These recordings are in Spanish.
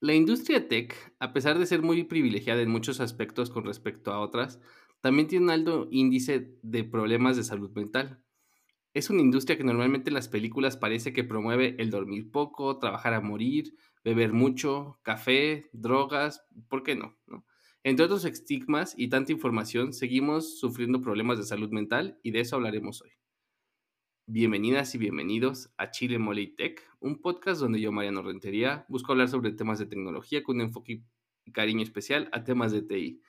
La industria tech, a pesar de ser muy privilegiada en muchos aspectos con respecto a otras, también tiene un alto índice de problemas de salud mental. Es una industria que normalmente en las películas parece que promueve el dormir poco, trabajar a morir, beber mucho, café, drogas, ¿por qué no? Entre otros estigmas y tanta información, seguimos sufriendo problemas de salud mental y de eso hablaremos hoy. Bienvenidas y bienvenidos a Chile Mole Tech, un podcast donde yo, Mariano Rentería, busco hablar sobre temas de tecnología con un enfoque y cariño especial a temas de TI.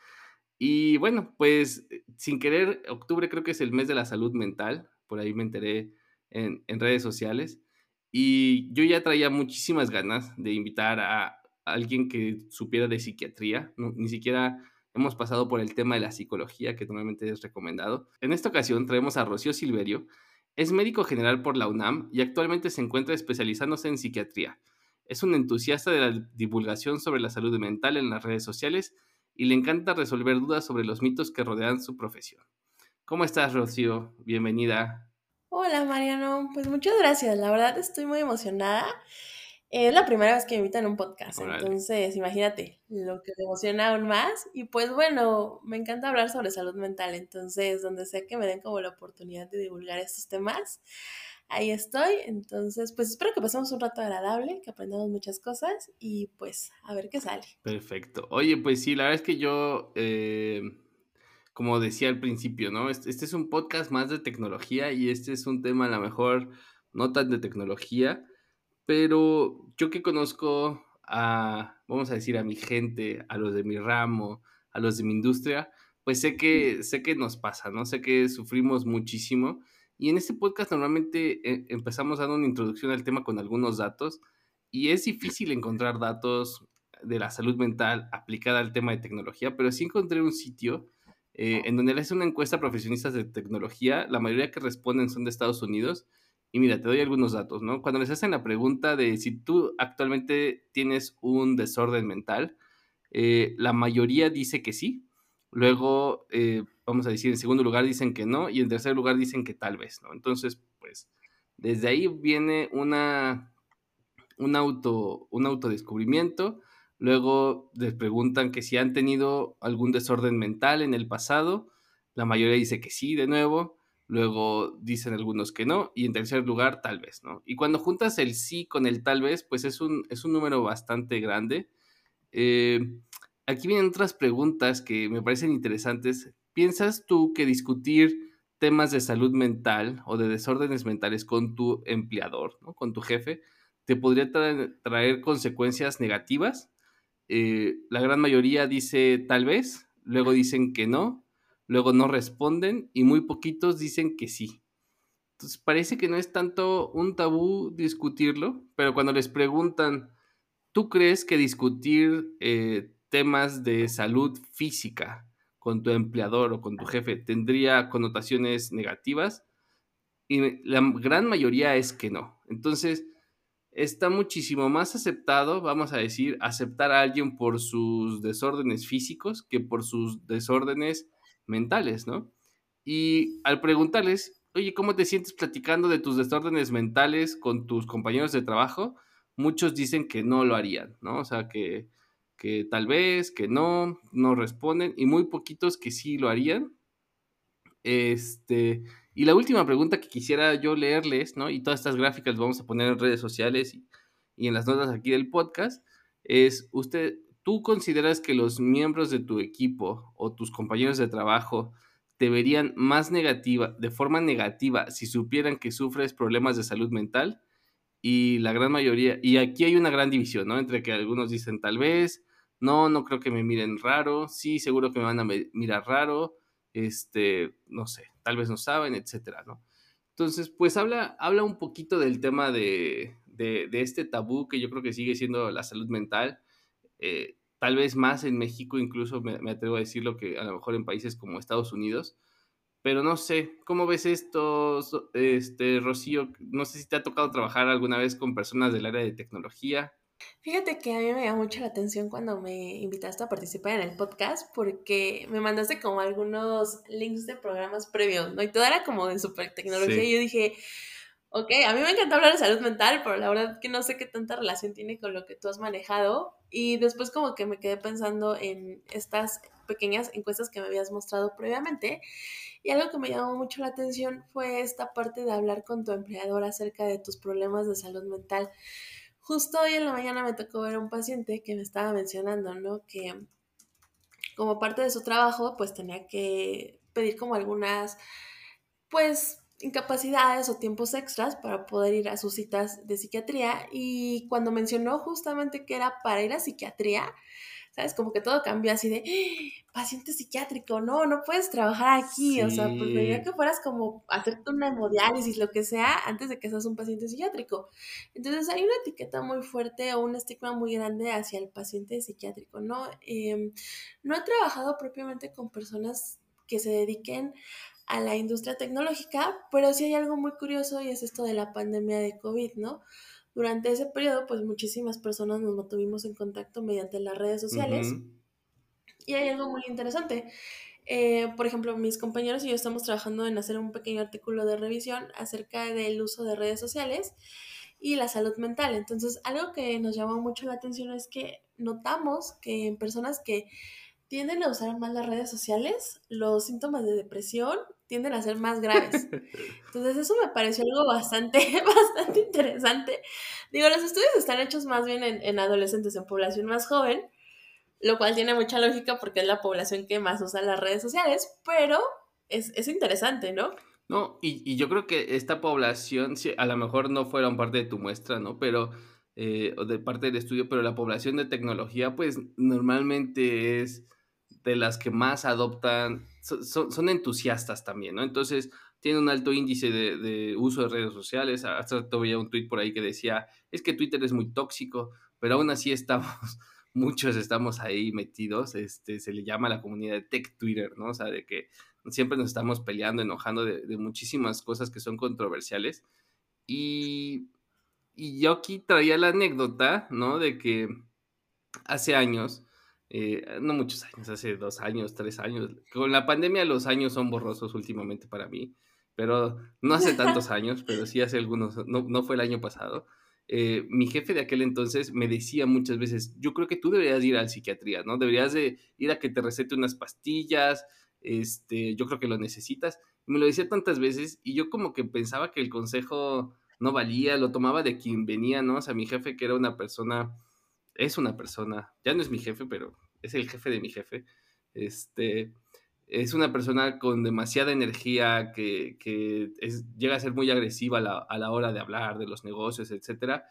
Y bueno, pues sin querer, octubre creo que es el mes de la salud mental, por ahí me enteré en, en redes sociales, y yo ya traía muchísimas ganas de invitar a alguien que supiera de psiquiatría, ni siquiera hemos pasado por el tema de la psicología, que normalmente es recomendado. En esta ocasión traemos a Rocío Silverio, es médico general por la UNAM y actualmente se encuentra especializándose en psiquiatría. Es un entusiasta de la divulgación sobre la salud mental en las redes sociales y le encanta resolver dudas sobre los mitos que rodean su profesión. ¿Cómo estás, Rocío? Bienvenida. Hola, Mariano. Pues muchas gracias. La verdad estoy muy emocionada es la primera vez que me invitan a un podcast, entonces imagínate lo que me emociona aún más. Y pues bueno, me encanta hablar sobre salud mental, entonces donde sea que me den como la oportunidad de divulgar estos temas, ahí estoy. Entonces, pues espero que pasemos un rato agradable, que aprendamos muchas cosas y pues a ver qué sale. Perfecto. Oye, pues sí, la verdad es que yo, eh, como decía al principio, ¿no? Este, este es un podcast más de tecnología y este es un tema a lo mejor no tan de tecnología pero yo que conozco a, vamos a decir, a mi gente, a los de mi ramo, a los de mi industria, pues sé que, sé que nos pasa, ¿no? Sé que sufrimos muchísimo. Y en este podcast normalmente eh, empezamos dando una introducción al tema con algunos datos y es difícil encontrar datos de la salud mental aplicada al tema de tecnología, pero sí encontré un sitio eh, en donde le hace una encuesta a profesionistas de tecnología, la mayoría que responden son de Estados Unidos, y mira, te doy algunos datos, ¿no? Cuando les hacen la pregunta de si tú actualmente tienes un desorden mental, eh, la mayoría dice que sí. Luego, eh, vamos a decir, en segundo lugar dicen que no y en tercer lugar dicen que tal vez, ¿no? Entonces, pues, desde ahí viene una, un, auto, un autodescubrimiento. Luego les preguntan que si han tenido algún desorden mental en el pasado. La mayoría dice que sí, de nuevo luego dicen algunos que no, y en tercer lugar, tal vez, ¿no? Y cuando juntas el sí con el tal vez, pues es un, es un número bastante grande. Eh, aquí vienen otras preguntas que me parecen interesantes. ¿Piensas tú que discutir temas de salud mental o de desórdenes mentales con tu empleador, ¿no? con tu jefe, te podría traer, consecuencias negativas? Eh, la gran mayoría dice tal vez, luego dicen que no, luego no responden y muy poquitos dicen que sí. Entonces parece que no es tanto un tabú discutirlo, pero cuando les preguntan, ¿tú crees que discutir eh, temas de salud física con tu empleador o con tu jefe tendría connotaciones negativas? Y la gran mayoría es que no. Entonces, está muchísimo más aceptado, vamos a decir, aceptar a alguien por sus desórdenes físicos que por sus desórdenes mentales, ¿no? Y al preguntarles, oye, ¿cómo te sientes platicando de tus desórdenes mentales con tus compañeros de trabajo? Muchos dicen que no lo harían, ¿no? O sea, que, que tal vez, que no, no responden, y muy poquitos que sí lo harían. Este, y la última pregunta que quisiera yo leerles, ¿no? Y todas estas gráficas las vamos a poner en redes sociales y, y en las notas aquí del podcast, es, ¿usted, ¿tú consideras que los miembros de tu equipo o tus compañeros de trabajo te verían más negativa, de forma negativa, si supieran que sufres problemas de salud mental? Y la gran mayoría, y aquí hay una gran división, ¿no? Entre que algunos dicen tal vez, no, no creo que me miren raro, sí, seguro que me van a mirar raro, este, no sé, tal vez no saben, etcétera, ¿no? Entonces, pues habla, habla un poquito del tema de, de, de este tabú que yo creo que sigue siendo la salud mental eh, tal vez más en México, incluso me, atrevo a decirlo que a lo mejor en países como Estados Unidos. Pero no sé, ¿cómo ves esto, este, Rocío? No sé si te ha tocado trabajar alguna vez con personas del área de tecnología. Fíjate que a mí me llamó mucho la atención cuando me invitaste a participar en el podcast porque me mandaste como algunos links de programas previos, ¿no? Y todo era como de super tecnología y yo dije, Ok, a mí me encanta hablar de salud mental, pero la verdad que no sé qué tanta relación tiene con lo que tú has manejado. Y después como que me quedé pensando en estas pequeñas encuestas que me habías mostrado previamente. Y algo que me llamó mucho la atención fue esta parte de hablar con tu empleador acerca de tus problemas de salud mental. Justo hoy en la mañana me tocó ver a un paciente que me estaba mencionando, ¿no? Que como parte de su trabajo, pues tenía que pedir como algunas, pues incapacidades o tiempos extras para poder ir a sus citas de psiquiatría y cuando mencionó justamente que era para ir a psiquiatría, ¿sabes? Como que todo cambió así de ¡Ah! paciente psiquiátrico, no, no puedes trabajar aquí, o sea, preferiría que fueras como hacerte una hemodiálisis, lo que sea, antes de que seas un paciente psiquiátrico. Entonces hay una etiqueta muy fuerte o un estigma muy grande hacia el paciente psiquiátrico, ¿no? Em, no he trabajado propiamente con personas que se dediquen a la industria tecnológica, pero sí hay algo muy curioso y es esto de la pandemia de COVID, ¿no? Durante ese periodo, pues muchísimas personas nos mantuvimos en contacto mediante las redes sociales y hay algo muy interesante. Eh, por ejemplo, mis compañeros y yo estamos trabajando en hacer un pequeño artículo de revisión acerca del uso de redes sociales y la salud mental. Entonces, algo que nos llamó mucho la atención es que notamos que en personas que tienden a usar más las redes sociales, los síntomas de depresión tienden a ser más graves. Entonces eso me pareció algo bastante, bastante interesante. Digo, los estudios están hechos más bien en, adolescentes, en población más joven, lo cual tiene mucha lógica porque es la población que más usa las redes sociales, pero es, interesante, ¿no? No, y, y, yo creo que esta población, a lo mejor no fueron parte de tu muestra, ¿no? Pero, eh, o de parte del estudio, pero la población de tecnología, pues normalmente es de las que más adoptan, son, entusiastas también, ¿no? Entonces, tienen un alto índice de, uso de redes sociales. Hasta todavía un tweet por ahí que decía, es que Twitter es muy tóxico, pero aún así estamos, muchos estamos ahí metidos, este, se le llama a la comunidad de tech Twitter, ¿no? O sea, de que siempre nos estamos peleando, enojando de, muchísimas cosas que son controversiales. Y, y yo aquí traía la anécdota, ¿no? De que hace años, eh, no muchos años, hace dos años, tres años. Con la pandemia los años son borrosos últimamente para mí, pero no hace tantos años, pero sí hace algunos, no, no fue el año pasado. Eh, mi jefe de aquel entonces me decía muchas veces, yo creo que tú deberías ir al psiquiatría, ¿no? Deberías de ir a que te recete unas pastillas, este, yo creo que lo necesitas. me lo decía tantas veces y yo como que pensaba que el consejo no valía, lo tomaba de quien venía, ¿no? O sea, mi jefe que era una persona es una persona, ya no es mi jefe, pero es el jefe de mi jefe. Este, es una persona con demasiada energía que, llega a ser muy agresiva a la, hora de hablar de los negocios, etcétera.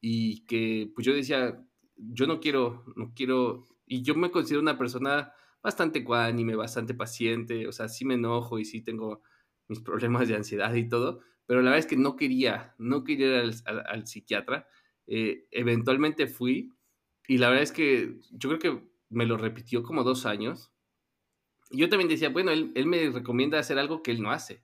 Y que, pues yo decía, yo no quiero, no quiero, y yo me considero una persona bastante ecuánime, bastante paciente, o sea, sí me enojo y sí tengo mis problemas de ansiedad y todo, pero la verdad es que no quería, no quería ir al, psiquiatra. Eh, eventualmente fui, y la verdad es que yo creo que me lo repitió como dos años. Yo también decía, bueno, él, él, me recomienda hacer algo que él no hace.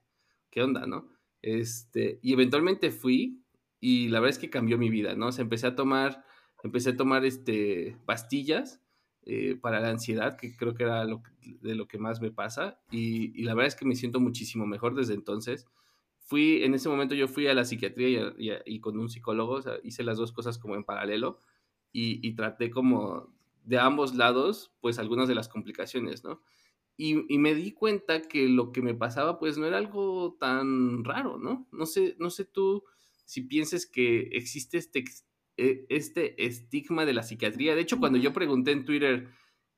¿Qué onda, no? Este, y eventualmente fui y la verdad es que cambió mi vida, ¿no? O sea, empecé a tomar, empecé a tomar este, pastillas eh, para la ansiedad, que creo que era lo, de lo que más me pasa. Y, y, la verdad es que me siento muchísimo mejor desde entonces. Fui, en ese momento yo fui a la psiquiatría y, y, con un psicólogo, o sea, hice las dos cosas como en paralelo y, traté como de ambos lados, pues algunas de las complicaciones, ¿no? Y, me di cuenta que lo que me pasaba, pues no era algo tan raro, ¿no? No sé, no sé tú si pienses que existe este, e, este estigma de la psiquiatría. De hecho, cuando yo pregunté en Twitter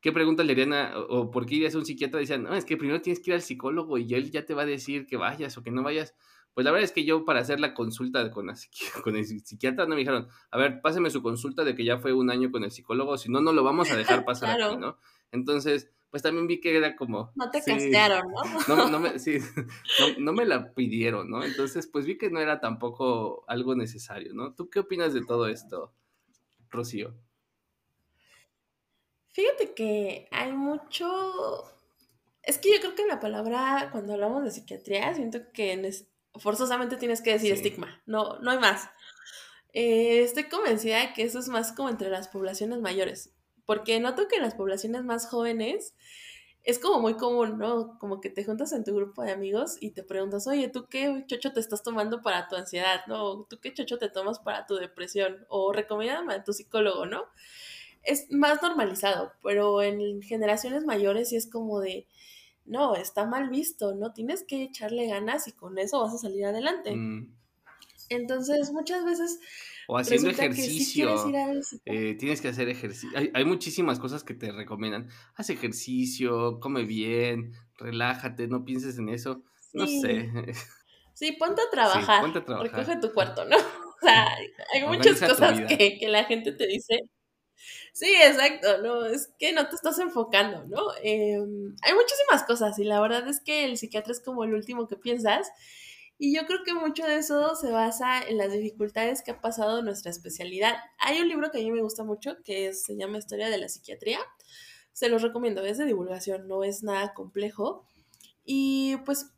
qué pregunta le harían o por qué irías a un psiquiatra, decían, no, es que primero tienes que ir al psicólogo y él ya te va a decir que vayas o que no vayas. Pues la verdad es que yo para hacer la consulta con, con el psiquiatra no me dijeron, a ver, páseme su consulta de que ya fue un año con el psicólogo, si no, no lo vamos a dejar pasar aquí, ¿no? Entonces, pues también vi que era como... No te castearon, ¿no? No, me, sí, no, me la pidieron, ¿no? Entonces, pues vi que no era tampoco algo necesario, ¿no? ¿Tú qué opinas de todo esto, Rocío? Fíjate que hay mucho... Es que yo creo que la palabra, cuando hablamos de psiquiatría, siento que forzosamente tienes que decir estigma, no, no hay más. Eh, estoy convencida de que eso es más como entre las poblaciones mayores, porque noto que en las poblaciones más jóvenes es como muy común, ¿no? Como que te juntas en tu grupo de amigos y te preguntas, oye, ¿tú qué chocho te estás tomando para tu ansiedad, ¿no? ¿Tú qué chocho te tomas para tu depresión? O recomiéndame a tu psicólogo, ¿no? Es más normalizado, pero en generaciones mayores sí es como de, no, está mal visto, ¿no? Tienes que echarle ganas y con eso vas a salir adelante. Mm. Entonces, muchas veces o haciendo ejercicio. Eh, tienes que hacer ejercicio. Hay, muchísimas cosas que te recomiendan. Haz ejercicio, come bien, relájate, no pienses en eso. No sé. Sí, ponte a trabajar. ponte a trabajar. Recoge tu cuarto, ¿no? O sea, hay muchas cosas que, la gente te dice. Sí, exacto, no, es que no te estás enfocando, ¿no? Em, hay muchísimas cosas y la verdad es que el psiquiatra es como el último que piensas y yo creo que mucho de eso se basa en las dificultades que ha pasado nuestra especialidad. Hay un libro que a mí me gusta mucho que se llama Historia de la Psiquiatría. Se los recomiendo, es de divulgación, no es nada complejo. Y pues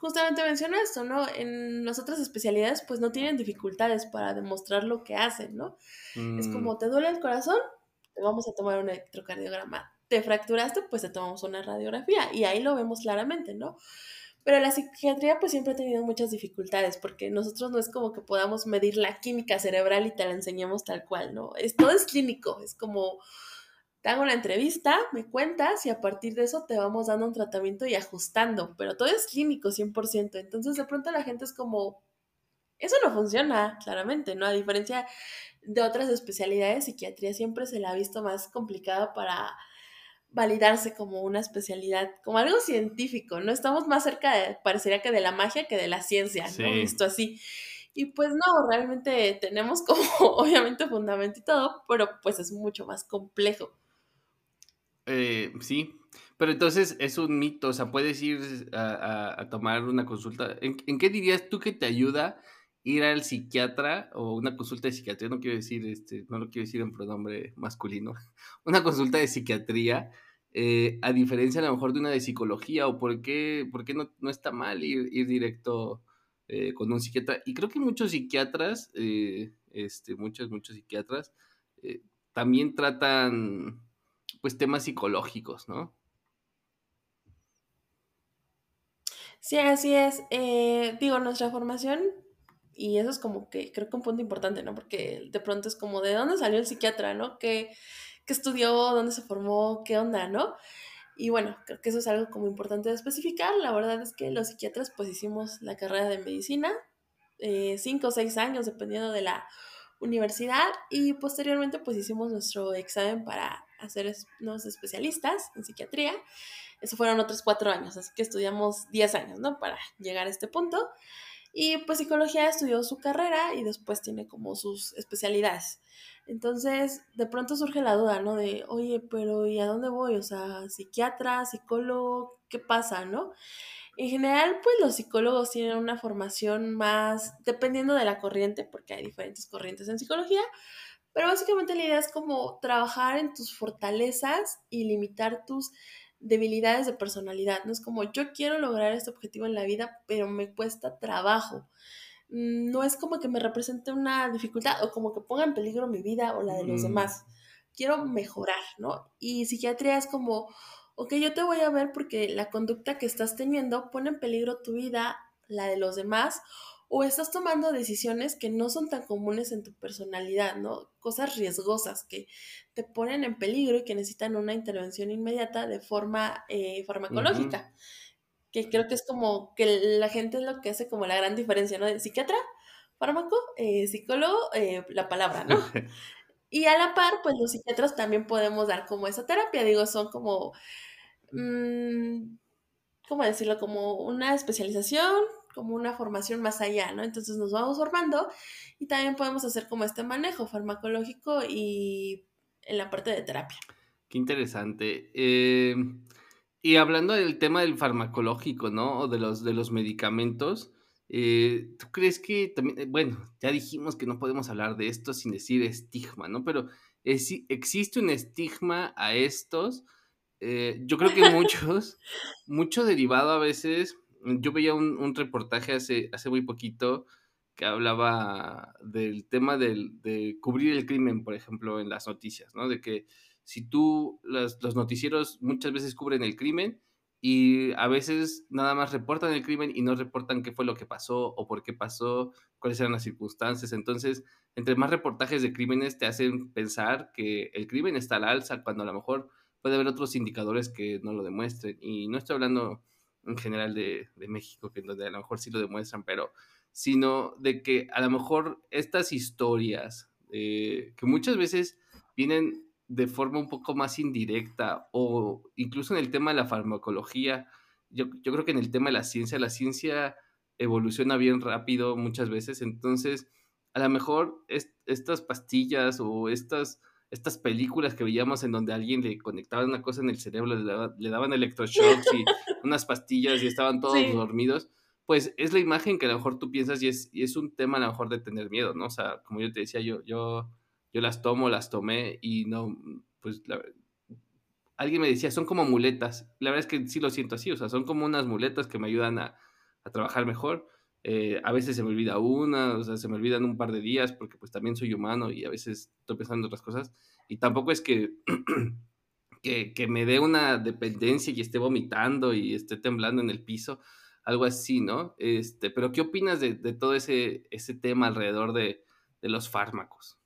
justamente menciona esto, ¿no? En las otras especialidades pues no tienen dificultades para demostrar lo que hacen, ¿no? Es mm. como te duele el corazón, te vamos a tomar un electrocardiograma. Te fracturaste, pues te tomamos una radiografía y ahí lo vemos claramente, ¿no? Pero la psiquiatría pues siempre ha tenido muchas dificultades porque nosotros no es como que podamos medir la química cerebral y te la enseñemos tal cual, ¿no? Es, todo es clínico, es como te hago una entrevista, me cuentas y a partir de eso te vamos dando un tratamiento y ajustando, pero todo es clínico 100%. Entonces de pronto la gente es como, eso no funciona, claramente, ¿no? A diferencia de otras especialidades, psiquiatría siempre se la ha visto más complicada para validarse como una especialidad, como algo científico, ¿no? Estamos más cerca, de, parecería que de la magia que de la ciencia, ¿no? Visto así. Y pues no, realmente tenemos como, obviamente, fundamento y todo, pero pues es mucho más complejo. Eh, sí, pero entonces es un mito, o sea, puedes ir a, tomar una consulta. ¿En, ¿En, qué dirías tú que te ayuda ir al psiquiatra o una consulta de psiquiatría? No quiero decir, este, no lo quiero decir en pronombre masculino, una consulta de psiquiatría eh, a diferencia a lo mejor de una de psicología, o por qué, por qué no, no, está mal ir, ir directo eh, con un psiquiatra. Y creo que muchos psiquiatras, eh, este, muchos, muchos psiquiatras, también tratan pues temas psicológicos, ¿no? Sí, así es. digo, nuestra formación, y eso es como que creo que un punto importante, ¿no? Porque de pronto es como, ¿de dónde salió el psiquiatra, no? Qué estudió, dónde se formó, qué onda, ¿no? Y bueno, creo que eso es algo como importante de especificar. La verdad es que los psiquiatras pues hicimos la carrera de medicina, eh, cinco o seis años dependiendo de la universidad y posteriormente pues hicimos nuestro examen para hacer los especialistas en psiquiatría. Eso fueron otros cuatro años, así que estudiamos diez años, ¿no? Para llegar a este punto. Y pues psicología estudió su carrera y después tiene como sus especialidades. Entonces, de pronto surge la duda, ¿no? De, oye, pero ¿y a dónde voy? O sea, psiquiatra, psicólogo, ¿qué pasa, no? En general, pues los psicólogos tienen una formación más, dependiendo de la corriente, porque hay diferentes corrientes en psicología, pero básicamente la idea es como trabajar en tus fortalezas y limitar tus debilidades de personalidad. No es como yo quiero lograr este objetivo en la vida, pero me cuesta trabajo. Mm, no es como que me represente una dificultad o como que ponga en peligro mi vida o la de los mm. demás. Quiero mejorar, ¿no? Y psiquiatría es como, ok, yo te voy a ver porque la conducta que estás teniendo pone en peligro tu vida, la de los demás, o estás tomando decisiones que no son tan comunes en tu personalidad, ¿no? Cosas riesgosas que te ponen en peligro y que necesitan una intervención inmediata de forma eh, farmacológica que creo que es como que la gente es lo que hace como la gran diferencia, ¿no? De psiquiatra, fármaco, eh, psicólogo, eh, la palabra, ¿no? Y a la par, pues los psiquiatras también podemos dar como esa terapia, digo, son como, mmm, ¿cómo decirlo? Como una especialización, como una formación más allá, ¿no? Entonces nos vamos formando y también podemos hacer como este manejo farmacológico y en la parte de terapia. Qué interesante. Eh, y hablando del tema del farmacológico, ¿no? O de los, de los medicamentos, eh, ¿tú crees que también, eh, bueno, ya dijimos que no podemos hablar de esto sin decir estigma, ¿no? Pero existe un estigma a estos. Eh, yo creo que muchos, mucho derivado a veces. Yo veía un, reportaje hace, hace muy poquito que hablaba del tema del, de cubrir el crimen, por ejemplo, en las noticias, ¿no? De que si tú, los, los noticieros muchas veces cubren el crimen y a veces nada más reportan el crimen y no reportan qué fue lo que pasó o por qué pasó, cuáles eran las circunstancias. Entonces, entre más reportajes de crímenes te hacen pensar que el crimen está al alza cuando a lo mejor puede haber otros indicadores que no lo demuestren. Y no estoy hablando en general de, de México, que donde a lo mejor sí lo demuestran, pero sino de que a lo mejor estas historias, eh, que muchas veces vienen de forma un poco más indirecta o incluso en el tema de la farmacología. Yo, yo creo que en el tema de la ciencia, la ciencia evoluciona bien rápido muchas veces, entonces a lo mejor estas pastillas o estas, estas películas que veíamos en donde alguien le conectaban una cosa en el cerebro, le, daban electroshocks y unas pastillas y estaban todos dormidos, pues es la imagen que a lo mejor tú piensas y es, y es un tema a lo mejor de tener miedo, ¿no? O sea, como yo te decía, yo, yo yo las tomo, las tomé y no, pues alguien me decía, son como muletas. La verdad es que sí lo siento así, o sea, son como unas muletas que me ayudan a, trabajar mejor. Eh, a veces se me olvida una, o sea, se me olvidan un par de días porque pues también soy humano y a veces estoy pensando en otras cosas. Y tampoco es que, que, me dé una dependencia y esté vomitando y esté temblando en el piso, algo así, ¿no? Este, pero ¿qué opinas de, todo ese, ese tema alrededor de, de los fármacos?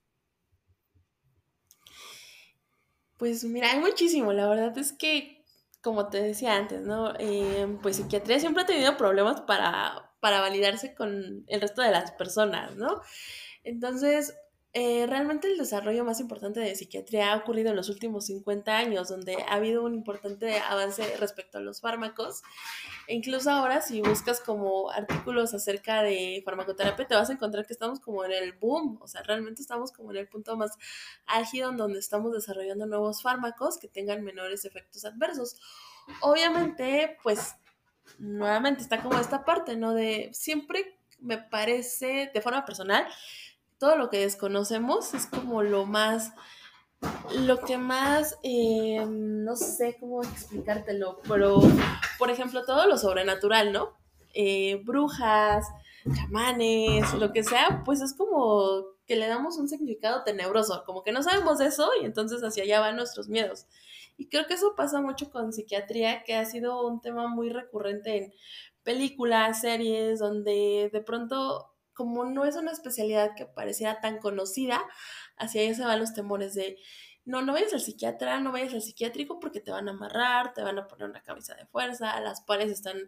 Pues mira, hay muchísimo. La verdad es que, como te decía antes, ¿no? Eh, pues psiquiatría siempre ha tenido problemas para, para validarse con el resto de las personas, ¿no? Entonces, eh, realmente el desarrollo más importante de psiquiatría ha ocurrido en los últimos 50 años, donde ha habido un importante avance respecto a los fármacos. E incluso ahora, si buscas como artículos acerca de farmacoterapia, te vas a encontrar que estamos como en el boom, o sea, realmente estamos como en el punto más álgido en donde estamos desarrollando nuevos fármacos que tengan menores efectos adversos. Obviamente, pues, nuevamente está como esta parte, ¿no? De siempre me parece, de forma personal, todo lo que desconocemos es como lo más, lo que más, eh, no sé cómo explicártelo, pero, por ejemplo, todo lo sobrenatural, ¿no? Eh, brujas, chamanes, lo que sea, pues es como que le damos un significado tenebroso, como que no sabemos eso y entonces hacia allá van nuestros miedos. Y creo que eso pasa mucho con psiquiatría, que ha sido un tema muy recurrente en películas, series, donde de pronto como no es una especialidad que pareciera tan conocida, hacia allá se van los temores de, no, no vayas al psiquiatra, no vayas al psiquiátrico porque te van a amarrar, te van a poner una camisa de fuerza, las paredes están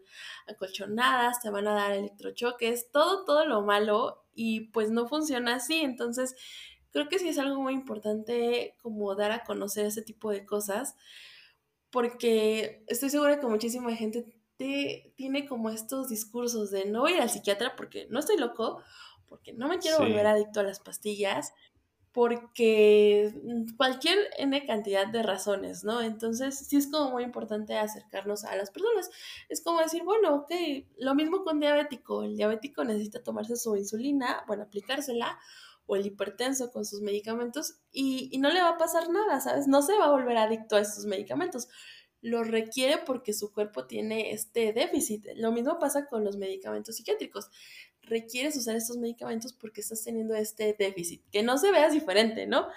acolchonadas, te van a dar electrochoques, todo, todo lo malo y pues no funciona así. Entonces, creo que sí es algo muy importante como dar a conocer ese tipo de cosas porque estoy segura que muchísima gente tiene como estos discursos de no voy a ir al psiquiatra porque no estoy loco, porque no me quiero volver adicto a las pastillas, porque mm, cualquier N cantidad de razones, ¿no? Entonces, sí es como muy importante acercarnos a las personas. Es como decir, bueno, ok, lo mismo con diabético. El diabético necesita tomarse su insulina, bueno, aplicársela, o el hipertenso con sus medicamentos, y, y no le va a pasar nada, ¿sabes? No se va a volver adicto a estos medicamentos lo requiere porque su cuerpo tiene este déficit. Lo mismo pasa con los medicamentos psiquiátricos. Requieres usar estos medicamentos porque estás teniendo este déficit, que no se vea diferente, ¿no?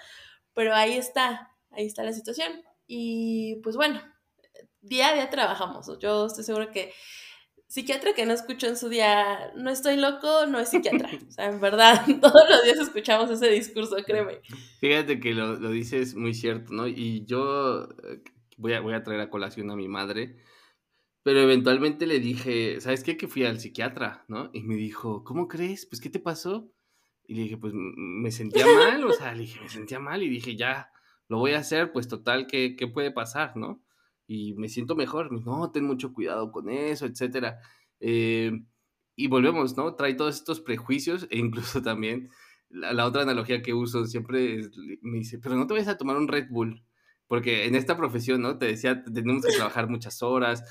Pero ahí está, ahí está la situación. Y pues bueno, día a día trabajamos. Yo estoy seguro que psiquiatra que no escucho en su día, no estoy loco, no es psiquiatra. O sea, en verdad, todos los días escuchamos ese discurso, créeme. Fíjate que lo, lo dices muy cierto, ¿no? Y yo eh, voy a, voy a traer a colación a mi madre. Pero eventualmente le dije, ¿sabes qué? Que fui al psiquiatra, ¿no? Y me dijo, ¿cómo crees? Pues, ¿qué te pasó? Y le dije, pues, me sentía mal, o sea, le dije, me sentía mal y dije, ya, lo voy a hacer, pues, total, ¿qué, qué puede pasar, no? Y me siento mejor, no, ten mucho cuidado con eso, etcétera. Eh, y volvemos, ¿no? Trae todos estos prejuicios e incluso también la, la otra analogía que uso siempre me dice, pero no te vayas a tomar un Red Bull porque en esta profesión, ¿no? Te decía, tenemos que trabajar muchas horas,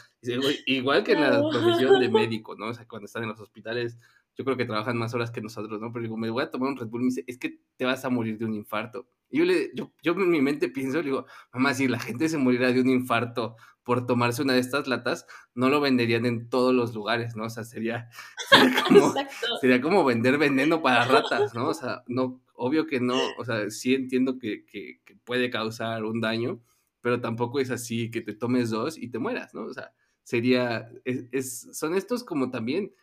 igual que en la profesión de médico, ¿no? O sea, cuando están en los hospitales, yo creo que trabajan más horas que nosotros, ¿no? Pero digo, me voy a tomar un Red Bull, me dice, es que te vas a morir de un infarto. Y yo, le, yo, yo en mi mente pienso, digo, mamá, si la gente se morirá de un infarto por tomarse una de estas latas, no lo venderían en todos los lugares, ¿no? O sea, sería, sería, como, sería como vender veneno para ratas, ¿no? O sea, no, obvio que no, o sea, sí entiendo que, que, puede causar un daño, pero tampoco es así que te tomes dos y te mueras, ¿no? O sea, sería, es, son estos como también,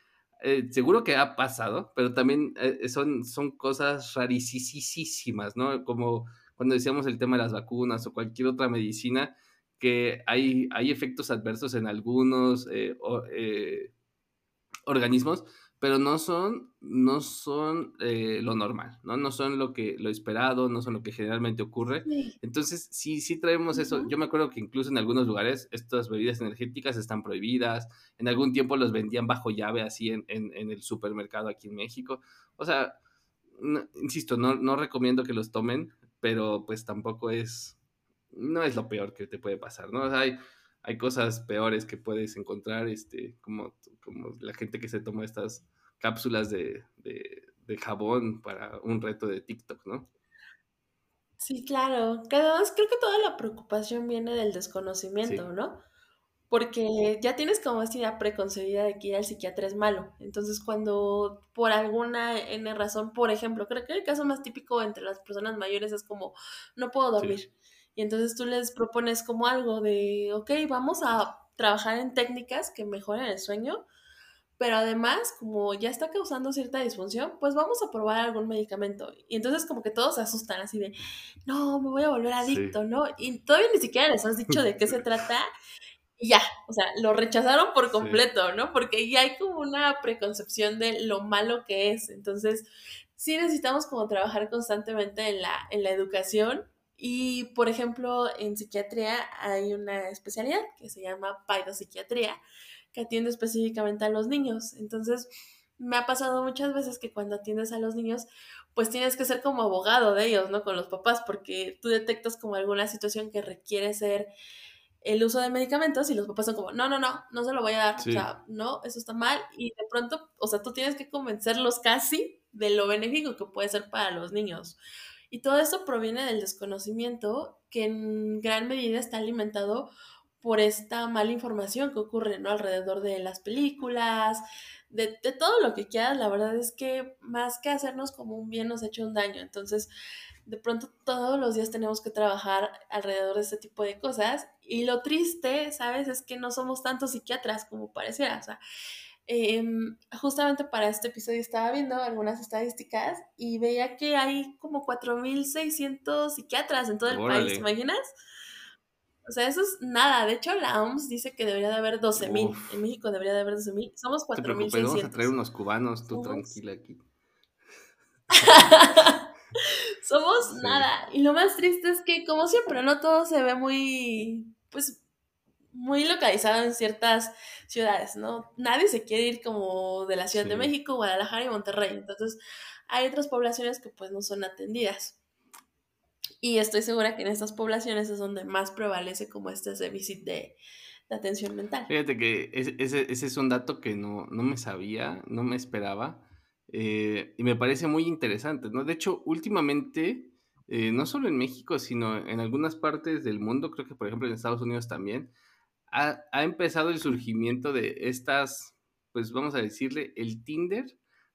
eh, seguro que ha pasado, pero también eh, son, son cosas rarísimas, ¿no? Como cuando decíamos el tema de las vacunas o cualquier otra medicina, que hay, hay efectos adversos en algunos eh, organismos, pero no son, no son eh, lo normal, ¿no? No son lo que, lo esperado, no son lo que generalmente ocurre. Entonces, sí, sí traemos eso. Yo me acuerdo que incluso en algunos lugares estas bebidas energéticas están prohibidas. En algún tiempo los vendían bajo llave así en, en, el supermercado aquí en México. O sea, insisto, no, no recomiendo que los tomen, pero pues tampoco es, no es lo peor que te puede pasar, ¿no? O sea, hay, hay cosas peores que puedes encontrar, este, como, como la gente que se toma estas cápsulas de, jabón para un reto de TikTok, ¿no? Sí, claro. Cada vez creo que toda la preocupación viene del desconocimiento, ¿no? Porque ya tienes como esta idea preconcebida de que ir al psiquiatra es malo. Entonces, cuando por alguna N razón, por ejemplo, creo que el caso más típico entre las personas mayores es como, no puedo dormir. Y entonces tú les propones como algo de, ok, vamos a trabajar en técnicas que mejoren el sueño, pero además, como ya está causando cierta disfunción, pues vamos a probar algún medicamento. Y entonces como que todos se asustan así de, no, me voy a volver adicto, ¿no? Y todavía ni siquiera les has dicho de qué se trata. Y ya, o sea, lo rechazaron por completo, ¿no? Porque ya hay como una preconcepción de lo malo que es. Entonces, sí necesitamos como trabajar constantemente en la, en la educación y, por ejemplo, en psiquiatría hay una especialidad que se llama paidopsiquiatría, que atiende específicamente a los niños. Entonces, me ha pasado muchas veces que cuando atiendes a los niños, pues tienes que ser como abogado de ellos, ¿no? Con los papás, porque tú detectas como alguna situación que requiere ser el uso de medicamentos y los papás son como, no, no, no, no se lo voy a dar, o sea, no, eso está mal y de pronto, o sea, tú tienes que convencerlos casi de lo benéfico que puede ser para los niños. Y todo eso proviene del desconocimiento que en gran medida está alimentado por esta mala información que ocurre ¿no? alrededor de las películas, de, todo lo que quieras, la verdad es que más que hacernos como un bien nos ha hecho un daño. Entonces, de pronto todos los días tenemos que trabajar alrededor de este tipo de cosas. Y lo triste, ¿sabes? Es que no somos tantos psiquiatras como pareciera. O sea, Em, justamente para este episodio estaba viendo algunas estadísticas y veía que hay como 4.600 psiquiatras en todo el país, ¿te imaginas? O sea, eso es nada. De hecho, la OMS dice que debería de haber 12.000. En México debería de haber 12.000. Somos 4.600. Vamos a traer unos cubanos, tú tranquila aquí. Somos nada. Y lo más triste es que, como siempre, no todo se ve muy, pues, muy localizado en ciertas ciudades, ¿no? Nadie se quiere ir como de la Ciudad de México, Guadalajara y Monterrey. Entonces, hay otras poblaciones que pues no son atendidas. Y estoy segura que en estas poblaciones es donde más prevalece como este déficit de, de atención mental. Fíjate que ese, es un dato que no, me sabía, no me esperaba. Eh, y me parece muy interesante, ¿no? De hecho, últimamente, eh, no solo en México, sino en algunas partes del mundo, creo que por ejemplo en Estados Unidos también, ha, empezado el surgimiento de estas, pues vamos a decirle, el Tinder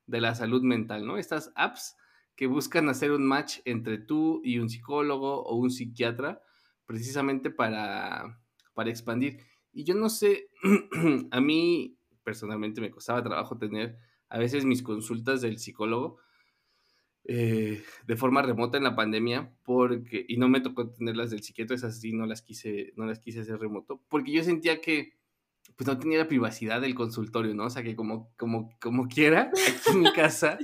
de la salud mental, ¿no? Estas apps que buscan hacer un match entre tú y un psicólogo o un psiquiatra, precisamente para, para expandir. Y yo no sé, a mí personalmente me costaba trabajo tener a veces mis consultas del psicólogo, eh, de forma remota en la pandemia porque y no me tocó tenerlas del psiquiatra esas sí no las quise no las quise hacer remoto porque yo sentía que pues no tenía la privacidad del consultorio no o sea que como como como quiera aquí en mi casa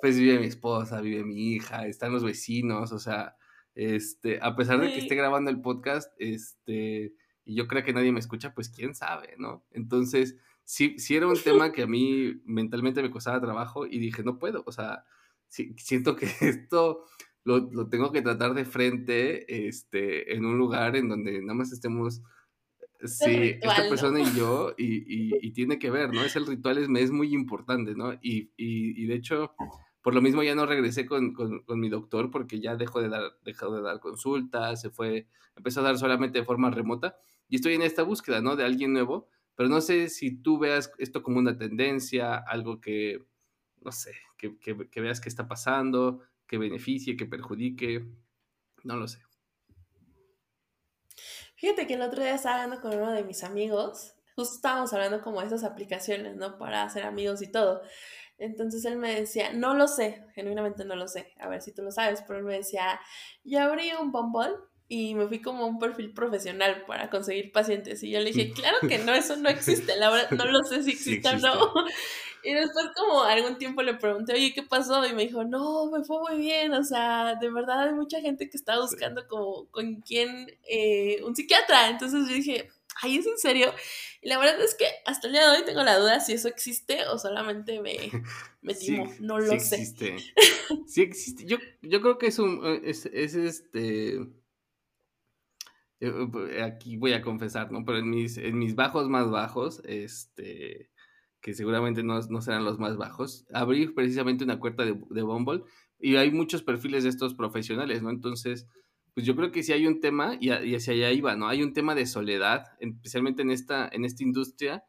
pues vive mi esposa vive mi hija están los vecinos o sea este a pesar de que esté grabando el podcast este y yo creo que nadie me escucha pues quién sabe no entonces sí sí era un tema que a mí mentalmente me costaba trabajo y dije no puedo o sea siento que esto lo, tengo que tratar de frente este, en un lugar en donde nada más estemos, sí, esta persona y yo, y, tiene que ver, ¿no? Es el ritual, es, es muy importante, ¿no? Y, de hecho, por lo mismo ya no regresé con, mi doctor porque ya dejó de dar, dejó de dar consultas, se fue, empezó a dar solamente de forma remota, y estoy en esta búsqueda, ¿no? De alguien nuevo, pero no sé si tú veas esto como una tendencia, algo que, no sé, que, veas qué está pasando, que beneficie, que perjudique, no lo sé. Fíjate que el otro día estaba hablando con uno de mis amigos, justo estábamos hablando como de esas aplicaciones, ¿no? Para hacer amigos y todo. Entonces él me decía, no lo sé, genuinamente no lo sé, a ver si tú lo sabes, pero él me decía, yo abrí un Bumble y me fui como a un perfil profesional para conseguir pacientes. Y yo le dije, claro que no, eso no existe, la verdad no lo sé si existe, o no. Y después como algún tiempo le pregunté, oye, ¿qué pasó? Y me dijo, no, me fue muy bien, o sea, de verdad hay mucha gente que está buscando como con quién, eh, un psiquiatra. Entonces yo dije, ay, ¿es en serio? Y la verdad es que hasta el día de hoy tengo la duda si eso existe o solamente me, me timo, no lo sí Existe. sí existe. Yo, yo creo que es un, es, es este... Eh, aquí voy a confesar, ¿no? Pero en mis, en mis bajos más bajos, este que seguramente no, no, serán los más bajos, abrí precisamente una cuenta de, de, Bumble y hay muchos perfiles de estos profesionales, ¿no? Entonces, pues yo creo que sí hay un tema, y, hacia allá iba, ¿no? Hay un tema de soledad, especialmente en esta, en esta industria,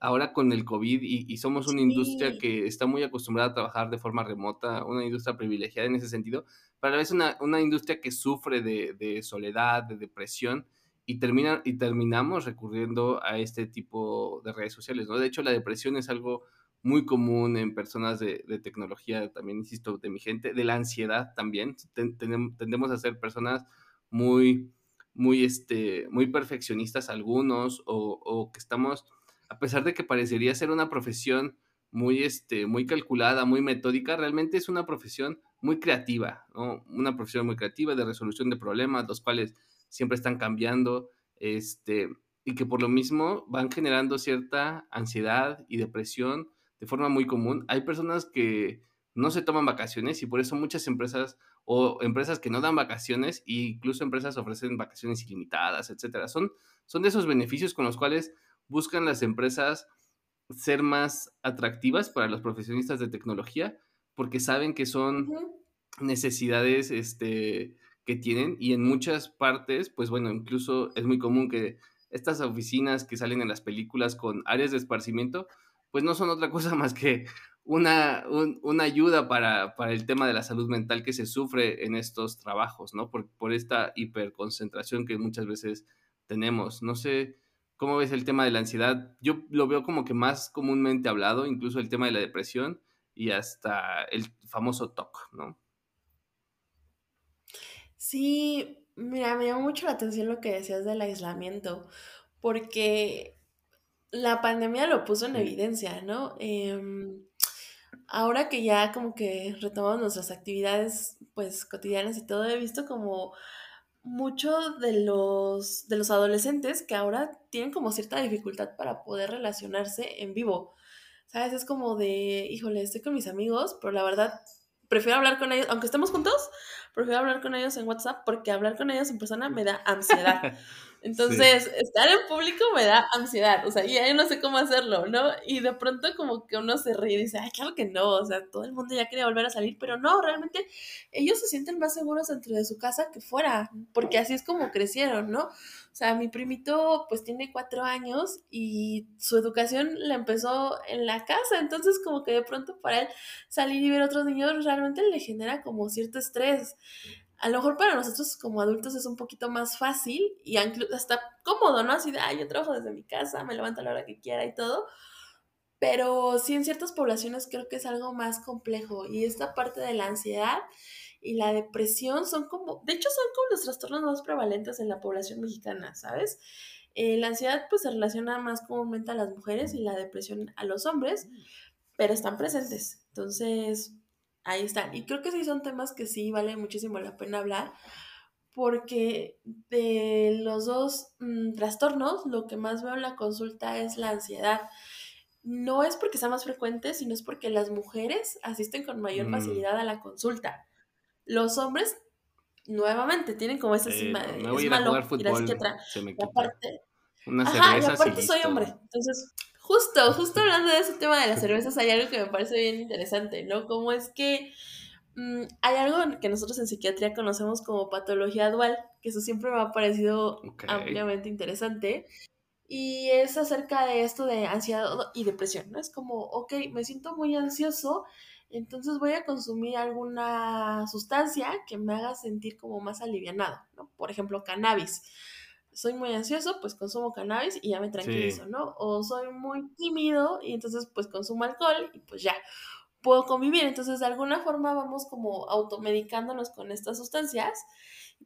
ahora con el COVID, y, somos una industria que está muy acostumbrada a trabajar de forma remota, una industria privilegiada en ese sentido, pero a la vez una, una industria que sufre de, de soledad, de depresión, y, termina, y terminamos recurriendo a este tipo de redes sociales, ¿no? De hecho, la depresión es algo muy común en personas de, tecnología, también insisto, de mi gente, de la ansiedad también. tendemos a ser personas muy, muy, este, muy perfeccionistas algunos, o, que estamos, a pesar de que parecería ser una profesión muy, este, muy calculada, muy metódica, realmente es una profesión muy creativa, ¿no? Una profesión muy creativa de resolución de problemas, los cuales siempre están cambiando, este, y que por lo mismo van generando cierta ansiedad y depresión de forma muy común. Hay personas que no se toman vacaciones y por eso muchas empresas o empresas que no dan vacaciones e incluso empresas ofrecen vacaciones ilimitadas, etcétera. Son, son de esos beneficios con los cuales buscan las empresas ser más atractivas para los profesionistas de tecnología porque saben que son necesidades este, que tienen y en muchas partes, pues bueno, incluso es muy común que estas oficinas que salen en las películas con áreas de esparcimiento, pues no son otra cosa más que una, una ayuda para, para, el tema de la salud mental que se sufre en estos trabajos, ¿no? Por, por esta hiperconcentración que muchas veces tenemos. No sé cómo ves el tema de la ansiedad. Yo lo veo como que más comúnmente hablado, incluso el tema de la depresión y hasta el famoso TOC, ¿no? Sí, mira, me llamó mucho la atención lo que decías del aislamiento, porque la pandemia lo puso en evidencia, ¿no? Em, ahora que ya como que retomamos nuestras actividades pues cotidianas y todo, he visto como mucho de los, de los adolescentes que ahora tienen como cierta dificultad para poder relacionarse en vivo. ¿Sabes? Es como de, híjole, estoy con mis amigos, pero la verdad prefiero hablar con ellos, aunque estemos juntos, prefiero hablar con ellos en WhatsApp porque hablar con ellos en persona me da ansiedad. Entonces, estar en público me da ansiedad, o sea, y ahí no sé cómo hacerlo, ¿no? Y de pronto como que uno se ríe y dice, ay, claro que no, o sea, todo el mundo ya quería volver a salir, pero no, realmente ellos se sienten más seguros dentro de su casa que fuera, porque así es como crecieron, ¿no? O sea, mi primito pues tiene cuatro años y su educación la empezó en la casa, entonces como que de pronto para él salir y ver a otros niños realmente le genera como cierto estrés. A lo mejor para nosotros como adultos es un poquito más fácil y hasta cómodo, ¿no? Así de, ah, yo trabajo desde mi casa, me levanto a la hora que quiera y todo. Pero sí en ciertas poblaciones creo que es algo más complejo y esta parte de la ansiedad y la depresión son como, de hecho son como los trastornos más prevalentes en la población mexicana, ¿sabes? Eh, la ansiedad pues se relaciona más comúnmente a las mujeres y la depresión a los hombres, pero están presentes. Entonces, ahí están. Y creo que sí son temas que sí vale muchísimo la pena hablar, porque de los dos mm, trastornos, lo que más veo en la consulta es la ansiedad. No es porque sea más frecuente, sino es porque las mujeres asisten con mayor mm. facilidad a la consulta. Los hombres, nuevamente, tienen como esa eh, me voy es a jugar fútbol, se me quita. Aparte, una ajá, y aparte soy hombre. Entonces, justo, justo hablando de ese tema de las cervezas, hay algo que me parece bien interesante, ¿no? Como es que mm, hay algo que nosotros en psiquiatría conocemos como patología dual, que eso siempre me ha parecido ampliamente interesante. Y es acerca de esto de ansiedad y depresión, ¿no? Es como, ok, me siento muy ansioso entonces voy a consumir alguna sustancia que me haga sentir como más alivianado, ¿no? Por ejemplo, cannabis. Soy muy ansioso, pues consumo cannabis y ya me tranquilizo, ¿no? O soy muy tímido y entonces pues consumo alcohol y pues ya puedo convivir. Entonces, de alguna forma vamos como automedicándonos con estas sustancias,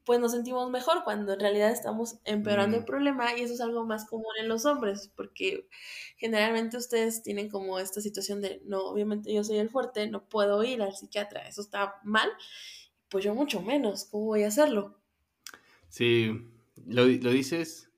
pues nos sentimos mejor cuando en realidad estamos empeorando el problema y eso es algo más común en los hombres, porque generalmente ustedes tienen como esta situación de, no, obviamente yo soy el fuerte, no puedo ir al psiquiatra, eso está mal, pues yo mucho menos, ¿cómo voy a hacerlo? Sí, lo, lo dices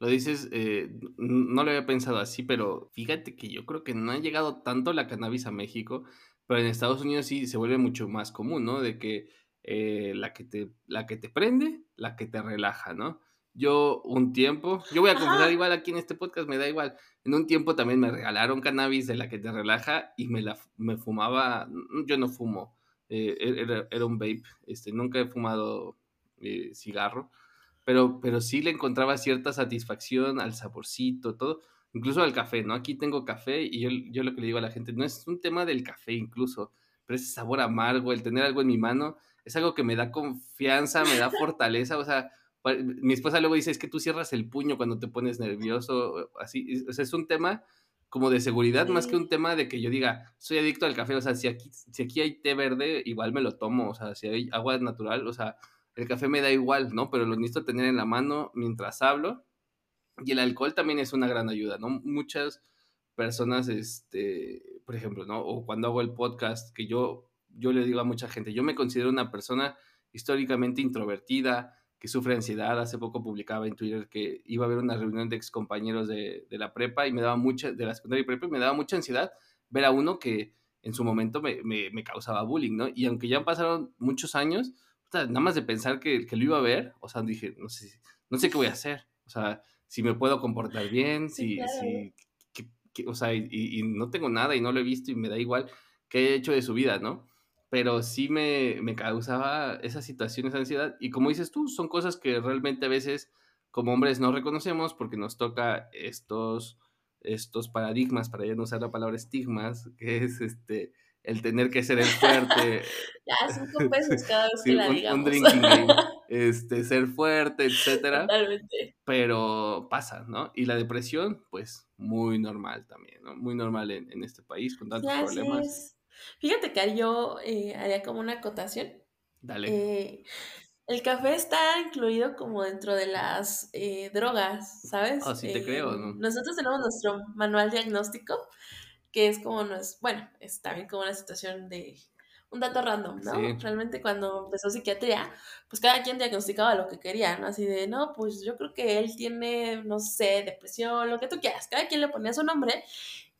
lo dices, eh, no lo había pensado así, pero fíjate que yo creo que no ha llegado tanto la cannabis a México, pero en Estados Unidos sí se vuelve mucho más común, ¿no? De que eh, la, que te, la que te prende, la que te relaja, ¿no? Yo un tiempo, yo voy a confesar igual aquí en este podcast, me da igual. En un tiempo también me regalaron cannabis de la que te relaja y me la me fumaba, yo no fumo, eh, era, era, un vape, este, nunca he fumado cigarro, pero, pero sí le encontraba cierta satisfacción al saborcito, todo, incluso al café, ¿no? Aquí tengo café y yo, yo lo que le digo a la gente, no es un tema del café incluso, pero ese sabor amargo, el tener algo en mi mano, es algo que me da confianza, me da fortaleza, o sea, mi esposa luego dice, es que tú cierras el puño cuando te pones nervioso, así, o sea, es un tema como de seguridad más que un tema de que yo diga, soy adicto al café, o sea, si aquí, si aquí hay té verde, igual me lo tomo, o sea, si hay agua natural, o sea, el café me da igual, ¿no? Pero lo necesito tener en la mano mientras hablo. Y el alcohol también es una gran ayuda, ¿no? Muchas personas, este, por ejemplo, ¿no? O cuando hago el podcast, que yo, yo le digo a mucha gente, yo me considero una persona históricamente introvertida, que sufre ansiedad. Hace poco publicaba en Twitter que iba a haber una reunión de excompañeros de, de la prepa y me daba mucha, de la secundaria y prepa, y me daba mucha ansiedad ver a uno que en su momento me, me, me causaba bullying, ¿no? Y aunque ya pasaron muchos años, nada más de pensar que, que, lo iba a ver, o sea, dije, no sé, no sé qué voy a hacer, o sea, si me puedo comportar bien, si, si o sea, y, no tengo nada y no lo he visto y me da igual qué he hecho de su vida, ¿no? Pero sí me, me causaba esa situación, esa ansiedad, y como dices tú, son cosas que realmente a veces como hombres no reconocemos porque nos toca estos, estos paradigmas, para ya no usar la palabra estigmas, que es este el tener que ser el fuerte. ya, cinco pesos cada vez que la digamos. Un drinking game, este, ser fuerte, etcétera. Totalmente. Pero pasa, ¿no? Y la depresión, pues, muy normal también, ¿no? Muy normal en, en este país, con tantos problemas. Fíjate que yo eh, haría como una acotación. Dale. Eh, el café está incluido como dentro de las eh, drogas, ¿sabes? Ah, sí te creo, ¿no? Nosotros tenemos nuestro manual diagnóstico que es como no es, bueno, es también como una situación de un dato random, ¿no? Realmente cuando empezó psiquiatría, pues cada quien diagnosticaba lo que quería, ¿no? Así de, no, pues yo creo que él tiene, no sé, depresión, lo que tú quieras, cada quien le ponía su nombre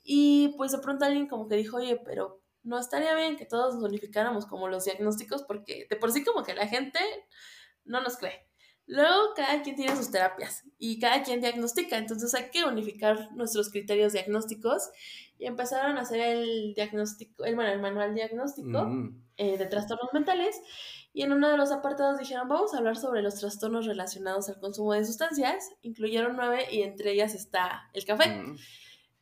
y pues de pronto alguien como que dijo, oye, pero no estaría bien que todos nos unificáramos como los diagnósticos porque de por sí como que la gente no nos cree. Luego, cada quien tiene sus terapias y cada quien diagnostica, entonces hay que unificar nuestros criterios diagnósticos y empezaron a hacer el diagnóstico, el, bueno, el manual diagnóstico mm. eh, de trastornos mentales y en uno de los apartados dijeron, vamos a hablar sobre los trastornos relacionados al consumo de sustancias, incluyeron nueve y entre ellas está el café. Mm.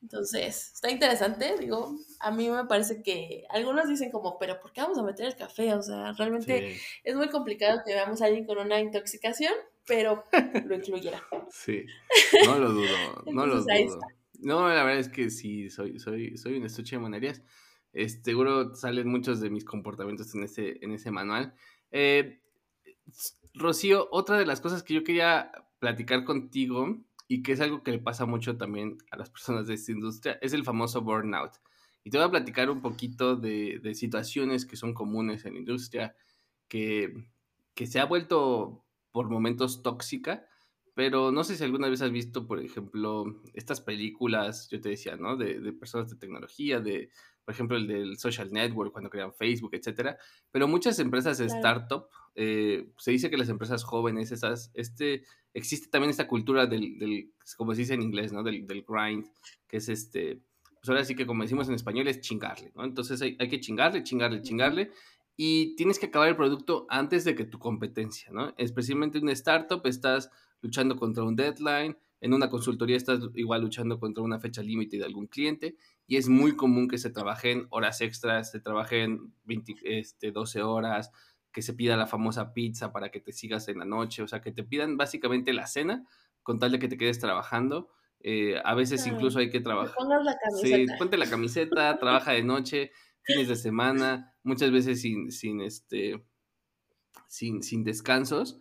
Entonces, está interesante, digo, a mí me parece que algunos dicen como, pero ¿por qué vamos a meter el café? O sea, realmente es muy complicado que veamos a alguien con una intoxicación, pero lo incluyera. Sí, no lo dudo, no lo dudo. No, la verdad es que sí, soy, soy, soy un estuche de monerías. seguro salen muchos de mis comportamientos en ese, en ese manual. Eh, Rocío, otra de las cosas que yo quería platicar contigo y que es algo que le pasa mucho también a las personas de esta industria, es el famoso burnout. Y te voy a platicar un poquito de, de situaciones que son comunes en la industria, que, que se ha vuelto por momentos tóxica, pero no sé si alguna vez has visto, por ejemplo, estas películas, yo te decía, ¿no? De, de personas de tecnología, de, por ejemplo, el del social network, cuando crean Facebook, etcétera. Pero muchas empresas de startup, eh, se dice que las empresas jóvenes, esas, este, existe también esta cultura del, del, como se dice en inglés, ¿no? Del, del grind, que es este, pues ahora sí que como decimos en español es chingarle, ¿no? Entonces hay, hay que chingarle, chingarle, chingarle y tienes que acabar el producto antes de que tu competencia, ¿no? Especialmente en una startup estás luchando contra un deadline, en una consultoría estás igual luchando contra una fecha límite de algún cliente y es muy común que se trabajen horas extras, se trabajen 20, este, 12 horas, que se pida la famosa pizza para que te sigas en la noche, o sea, que te pidan básicamente la cena con tal de que te quedes trabajando. Eh, a veces incluso hay que trabajar. Pongas la camiseta. Sí, ponte la camiseta, trabaja de noche, fines de semana, muchas veces sin, sin, este, sin, sin descansos.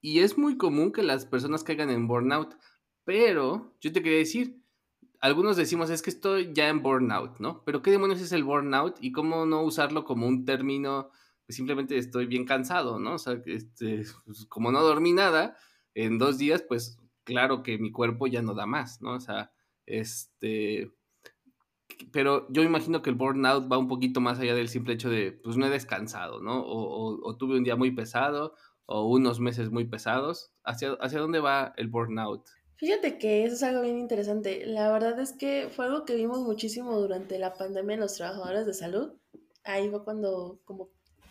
Y es muy común que las personas caigan en burnout. Pero yo te quería decir, algunos decimos es que estoy ya en burnout, ¿no? Pero ¿qué demonios es el burnout y cómo no usarlo como un término? Pues simplemente estoy bien cansado, ¿no? O sea, este, pues, como no dormí nada en dos días, pues claro que mi cuerpo ya no da más, ¿no? O sea, este, pero yo imagino que el burnout va un poquito más allá del simple hecho de, pues no he descansado, ¿no? O, o tuve un día muy pesado o unos meses muy pesados. ¿Hacia, hacia dónde va el burnout? Fíjate que eso es algo bien interesante. La verdad es que fue algo que vimos muchísimo durante la pandemia en los trabajadores de salud. Ahí fue cuando como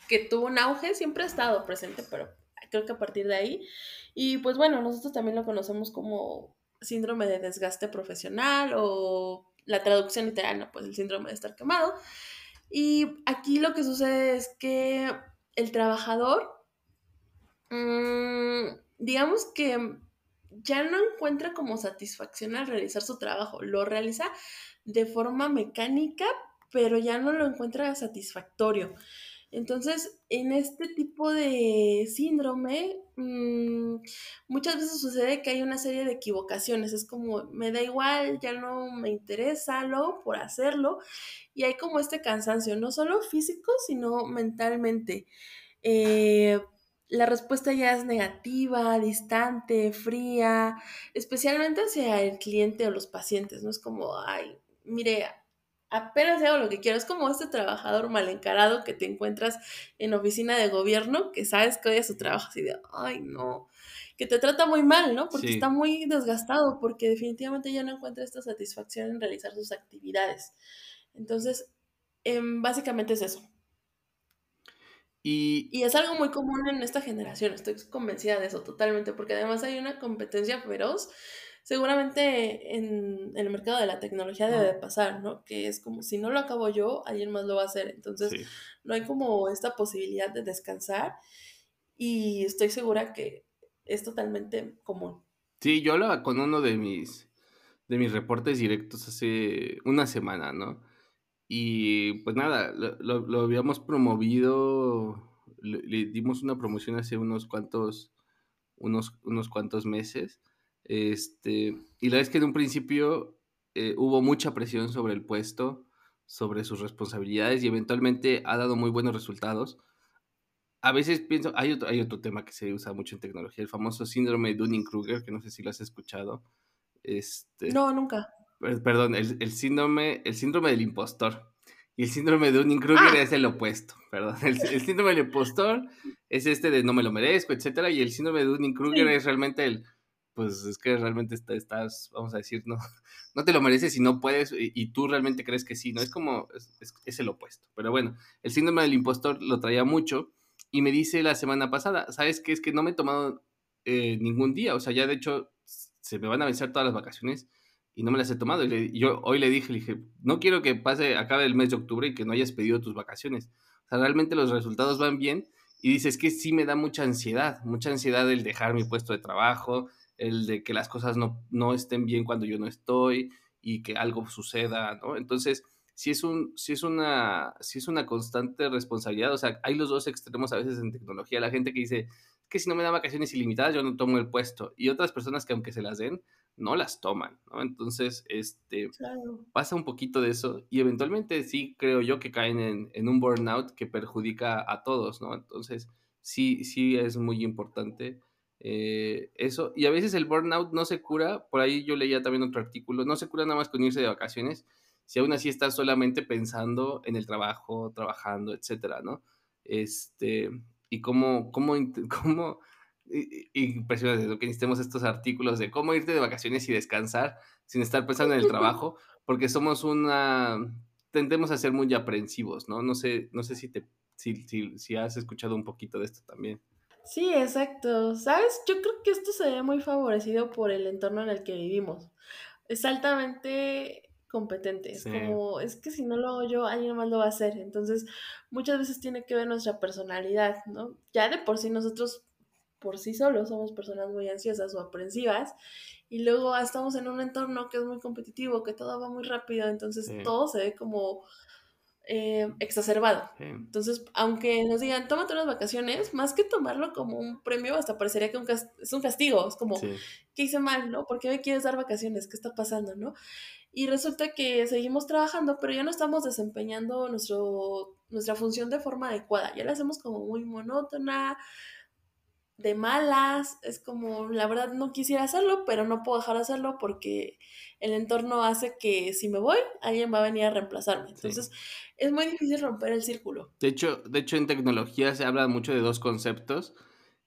que tuvo un auge, siempre ha estado presente, pero creo que a partir de ahí. Y pues bueno, nosotros también lo conocemos como síndrome de desgaste profesional o la traducción literal, ¿no? Pues el síndrome de estar quemado. Y aquí lo que sucede es que el trabajador, mmm, digamos que ya no encuentra como satisfacción al realizar su trabajo. Lo realiza de forma mecánica, pero ya no lo encuentra satisfactorio. Entonces, en este tipo de síndrome, mmm, muchas veces sucede que hay una serie de equivocaciones. Es como, me da igual, ya no me interesa lo por hacerlo. Y hay como este cansancio, no solo físico, sino mentalmente. Eh, la respuesta ya es negativa, distante, fría, especialmente hacia el cliente o los pacientes, no es como, ay, mire, apenas hago lo que quiero, es como este trabajador mal encarado que te encuentras en oficina de gobierno, que sabes que odia su trabajo así de, ay, no, que te trata muy mal, ¿no? Porque está muy desgastado, porque definitivamente ya no encuentra esta satisfacción en realizar sus actividades. Entonces, em, básicamente es eso. Y, es algo muy común en esta generación, estoy convencida de eso totalmente, porque además hay una competencia feroz. Seguramente en, el mercado de la tecnología debe de pasar, ¿no? Que es como si no lo acabo yo, alguien más lo va a hacer. Entonces, no hay como esta posibilidad de descansar y estoy segura que es totalmente común. Sí, yo hablaba con uno de mis, de mis reportes directos hace una semana, ¿no? Y pues nada, lo, habíamos promovido, le, dimos una promoción hace unos cuantos, unos, unos cuantos meses. Este, y la verdad es que en un principio eh, hubo mucha presión sobre el puesto, sobre sus responsabilidades y eventualmente ha dado muy buenos resultados. A veces pienso, hay otro, hay otro tema que se usa mucho en tecnología, el famoso síndrome de Dunning-Kruger, que no sé si lo has escuchado. Este, no, nunca. Perdón, el, síndrome, el síndrome del impostor. Y el síndrome de Dunning-Kruger ah. es el opuesto, perdón. El, síndrome del impostor es este de no me lo merezco, etcétera. Y el síndrome de Dunning-Kruger es realmente el, pues es que realmente estás, vamos a decir, no, no te lo mereces y no puedes, y, tú realmente crees que sí, ¿no? Es como, es, el opuesto. Pero bueno, el síndrome del impostor lo traía mucho y me dice la semana pasada, ¿sabes qué? Es que no me he tomado eh, ningún día, o sea, ya de hecho se me van a vencer todas las vacaciones y no me las he tomado. Y, yo hoy le dije, le dije, no quiero que pase, acabe el mes de octubre y que no hayas pedido tus vacaciones. O sea, realmente los resultados van bien y dices que sí me da mucha ansiedad, mucha ansiedad el dejar mi puesto de trabajo, el de que las cosas no, no estén bien cuando yo no estoy y que algo suceda. Entonces, si es, un, si, es una, si es una constante responsabilidad, o sea, hay los dos extremos a veces en tecnología, la gente que dice que si no me dan vacaciones ilimitadas yo no tomo el puesto y otras personas que aunque se las den, no las toman, ¿no? Entonces, este, pasa un poquito de eso y eventualmente sí creo yo que caen en, en, un burnout que perjudica a todos, ¿no? Entonces, sí, sí es muy importante eh, eso. Y a veces el burnout no se cura, por ahí yo leía también otro artículo, no se cura nada más con irse de vacaciones, si aún así estás solamente pensando en el trabajo, trabajando, etcétera, ¿no? Este, y cómo, cómo, cómo impresionante lo que necesitemos estos artículos de cómo irte de vacaciones y descansar sin estar pensando en el trabajo, porque somos una, tendemos a ser muy aprensivos, ¿no? No sé, no sé si te, si, si, si has escuchado un poquito de esto también. Sí, exacto. ¿Sabes? Yo creo que esto se ve muy favorecido por el entorno en el que vivimos. Es altamente competente. Es como, es que si no lo hago yo, alguien más lo va a hacer. Entonces, muchas veces tiene que ver nuestra personalidad, ¿no? Ya de por sí nosotros, por sí solos, somos personas muy ansiosas o aprensivas. Y luego estamos en un entorno que es muy competitivo, que todo va muy rápido. Entonces, todo se ve como eh, exacerbado. Entonces, aunque nos digan, tómate unas vacaciones, más que tomarlo como un premio, hasta parecería que es un castigo. Es como, ¿qué hice mal, no? ¿Por qué me quieres dar vacaciones? ¿Qué está pasando, no? Y resulta que seguimos trabajando, pero ya no estamos desempeñando nuestro, nuestra función de forma adecuada. Ya la hacemos como muy monótona, de malas, es como, la verdad no quisiera hacerlo, pero no puedo dejar de hacerlo porque el entorno hace que si me voy, alguien va a venir a reemplazarme. Entonces, es muy difícil romper el círculo. De hecho, de hecho, en tecnología se habla mucho de dos conceptos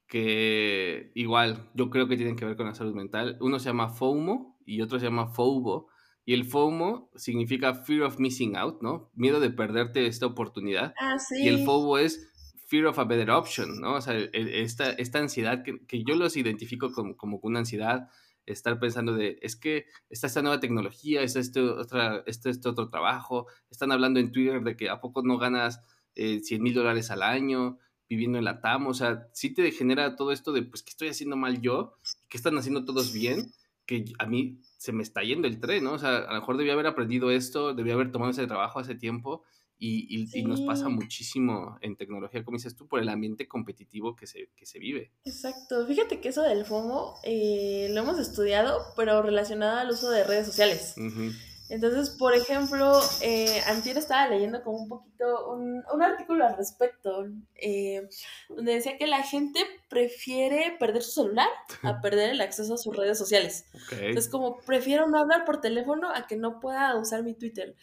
que igual yo creo que tienen que ver con la salud mental. Uno se llama FOMO y otro se llama FOBO. Y el FOMO significa Fear of Missing Out, ¿no? Miedo de perderte esta oportunidad. Ah, sí. Y el FOBO es fear of a better option, ¿no? O sea, esta, esta ansiedad que, que yo los identifico como, como una ansiedad, estar pensando de, es que está esta nueva tecnología, está este, otra, este, este otro trabajo, están hablando en Twitter de que a poco no ganas eh, 100 mil dólares al año viviendo en la TAM, o sea, sí te genera todo esto de, pues, ¿qué estoy haciendo mal yo? ¿Qué están haciendo todos bien? Que a mí se me está yendo el tren, ¿no? O sea, a lo mejor debía haber aprendido esto, debía haber tomado ese trabajo hace tiempo y, y, nos pasa muchísimo en tecnología, como dices tú, por el ambiente competitivo que se, que se vive. Exacto. Fíjate que eso del FOMO eh, lo hemos estudiado, pero relacionado al uso de redes sociales. Entonces, por ejemplo, eh, Antier estaba leyendo como un poquito un, un artículo al respecto, eh, donde decía que la gente prefiere perder su celular a perder el acceso a sus redes sociales. Entonces, como prefiero no hablar por teléfono a que no pueda usar mi Twitter.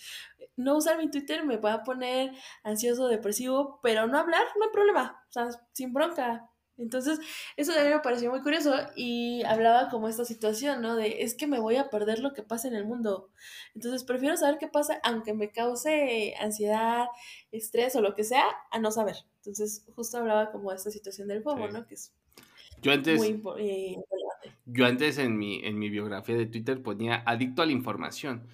No usar mi Twitter me va a poner ansioso, depresivo, pero no hablar no hay problema, o sea, sin bronca. Entonces, eso también me pareció muy curioso y hablaba como esta situación, ¿no? De es que me voy a perder lo que pasa en el mundo. Entonces, prefiero saber qué pasa, aunque me cause ansiedad, estrés o lo que sea, a no saber. Entonces, justo hablaba como de esta situación del FOMO, ¿no? Que es yo antes, muy eh, Yo antes en mi, en mi biografía de Twitter ponía adicto a la información.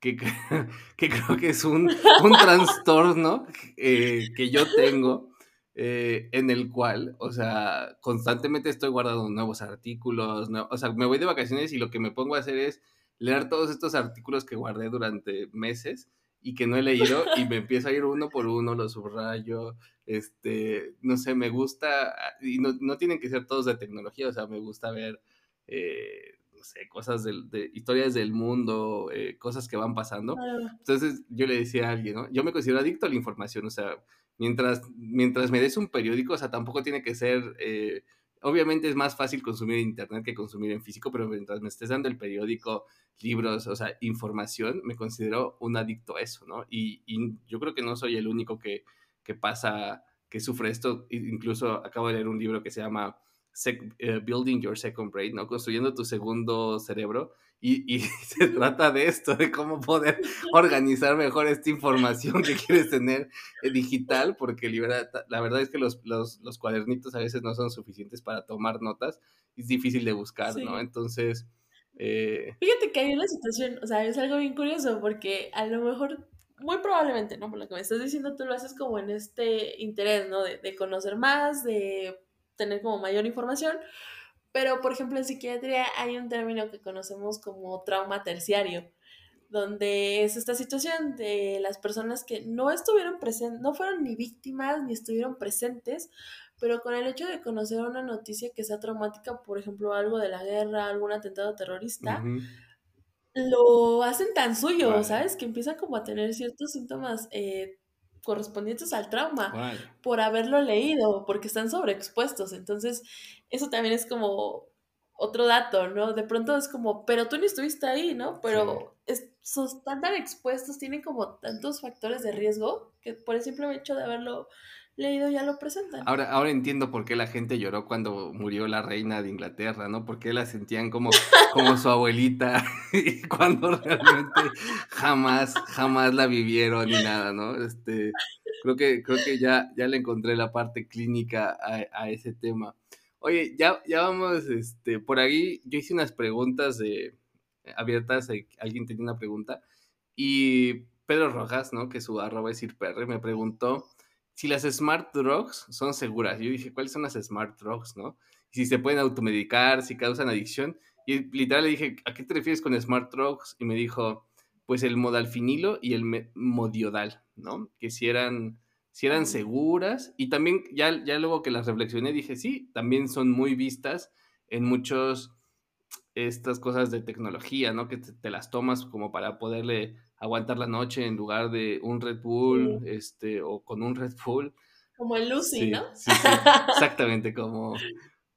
Que, que creo que es un, un trastorno eh, que yo tengo eh, en el cual, o sea, constantemente estoy guardando nuevos artículos, o sea, me voy de vacaciones y lo que me pongo a hacer es leer todos estos artículos que guardé durante meses y que no he leído y me empiezo a ir uno por uno, los subrayo, este, no sé, me gusta, y no, no tienen que ser todos de tecnología, o sea, me gusta ver, eh, no sé, cosas de, historias del mundo, eh, cosas que van pasando. Entonces yo le decía a alguien, ¿no? Yo me considero adicto a la información, o sea, mientras, mientras me des un periódico, o sea, tampoco tiene que ser, eh, obviamente es más fácil consumir en internet que consumir en físico, pero mientras me estés dando el periódico, libros, o sea, información, me considero un adicto a eso, ¿no? Y, y yo creo que no soy el único que, que pasa, que sufre esto, incluso acabo de leer un libro que se llama eh, Building Your Second Brain, ¿no? Construyendo tu segundo cerebro. Y, y, se trata de esto, de cómo poder organizar mejor esta información que quieres tener eh, digital, porque la verdad es que los, los, los, cuadernitos a veces no son suficientes para tomar notas, es difícil de buscar, ¿no? Entonces... Eh... Fíjate que hay una situación, o sea, es algo bien curioso, porque a lo mejor muy probablemente, ¿no? Por lo que me estás diciendo, tú lo haces como en este interés, ¿no? De, de, conocer más, de tener como mayor información. Pero, por ejemplo, en psiquiatría hay un término que conocemos como trauma terciario, donde es esta situación de las personas que no estuvieron presentes, no fueron ni víctimas ni estuvieron presentes, pero con el hecho de conocer una noticia que sea traumática, por ejemplo, algo de la guerra, algún atentado terrorista, lo hacen tan suyo, ¿sabes? Que empiezan como a tener ciertos síntomas eh, correspondientes al trauma por haberlo leído, porque están sobreexpuestos. Entonces, eso también es como otro dato, ¿no? De pronto es como, pero tú ni estuviste ahí, ¿no? Pero están tan expuestos, tienen como tantos factores de riesgo que por el simple hecho de haberlo leído ya lo presentan. Ahora, ahora entiendo por qué la gente lloró cuando murió la reina de Inglaterra, ¿no? Porque la sentían como, como su abuelita y cuando realmente jamás, jamás la vivieron ni nada, ¿no? Este, creo que, creo que ya, ya le encontré la parte clínica a, ese tema. Oye, ya, ya vamos, este, por ahí yo hice unas preguntas abiertas, alguien tenía una pregunta, y Pedro Rojas, ¿no? Que su arroba es IrPR, me preguntó si las smart drugs son seguras. Yo dije, ¿cuáles son las smart drugs, no? si se pueden automedicar, si causan adicción. Y literal le dije, ¿a qué te refieres con smart drugs? Y me dijo, pues el modalfinilo y el modiodal, ¿no? Que si eran, si eran seguras. Y también, ya, ya luego que las reflexioné, dije, sí, también son muy vistas en muchos, estas cosas de tecnología, ¿no? Que te, las tomas como para poderle aguantar la noche en lugar de un Red Bull, este, o con un Red Bull. Como el Lucy, ¿no? Sí, sí, exactamente, como,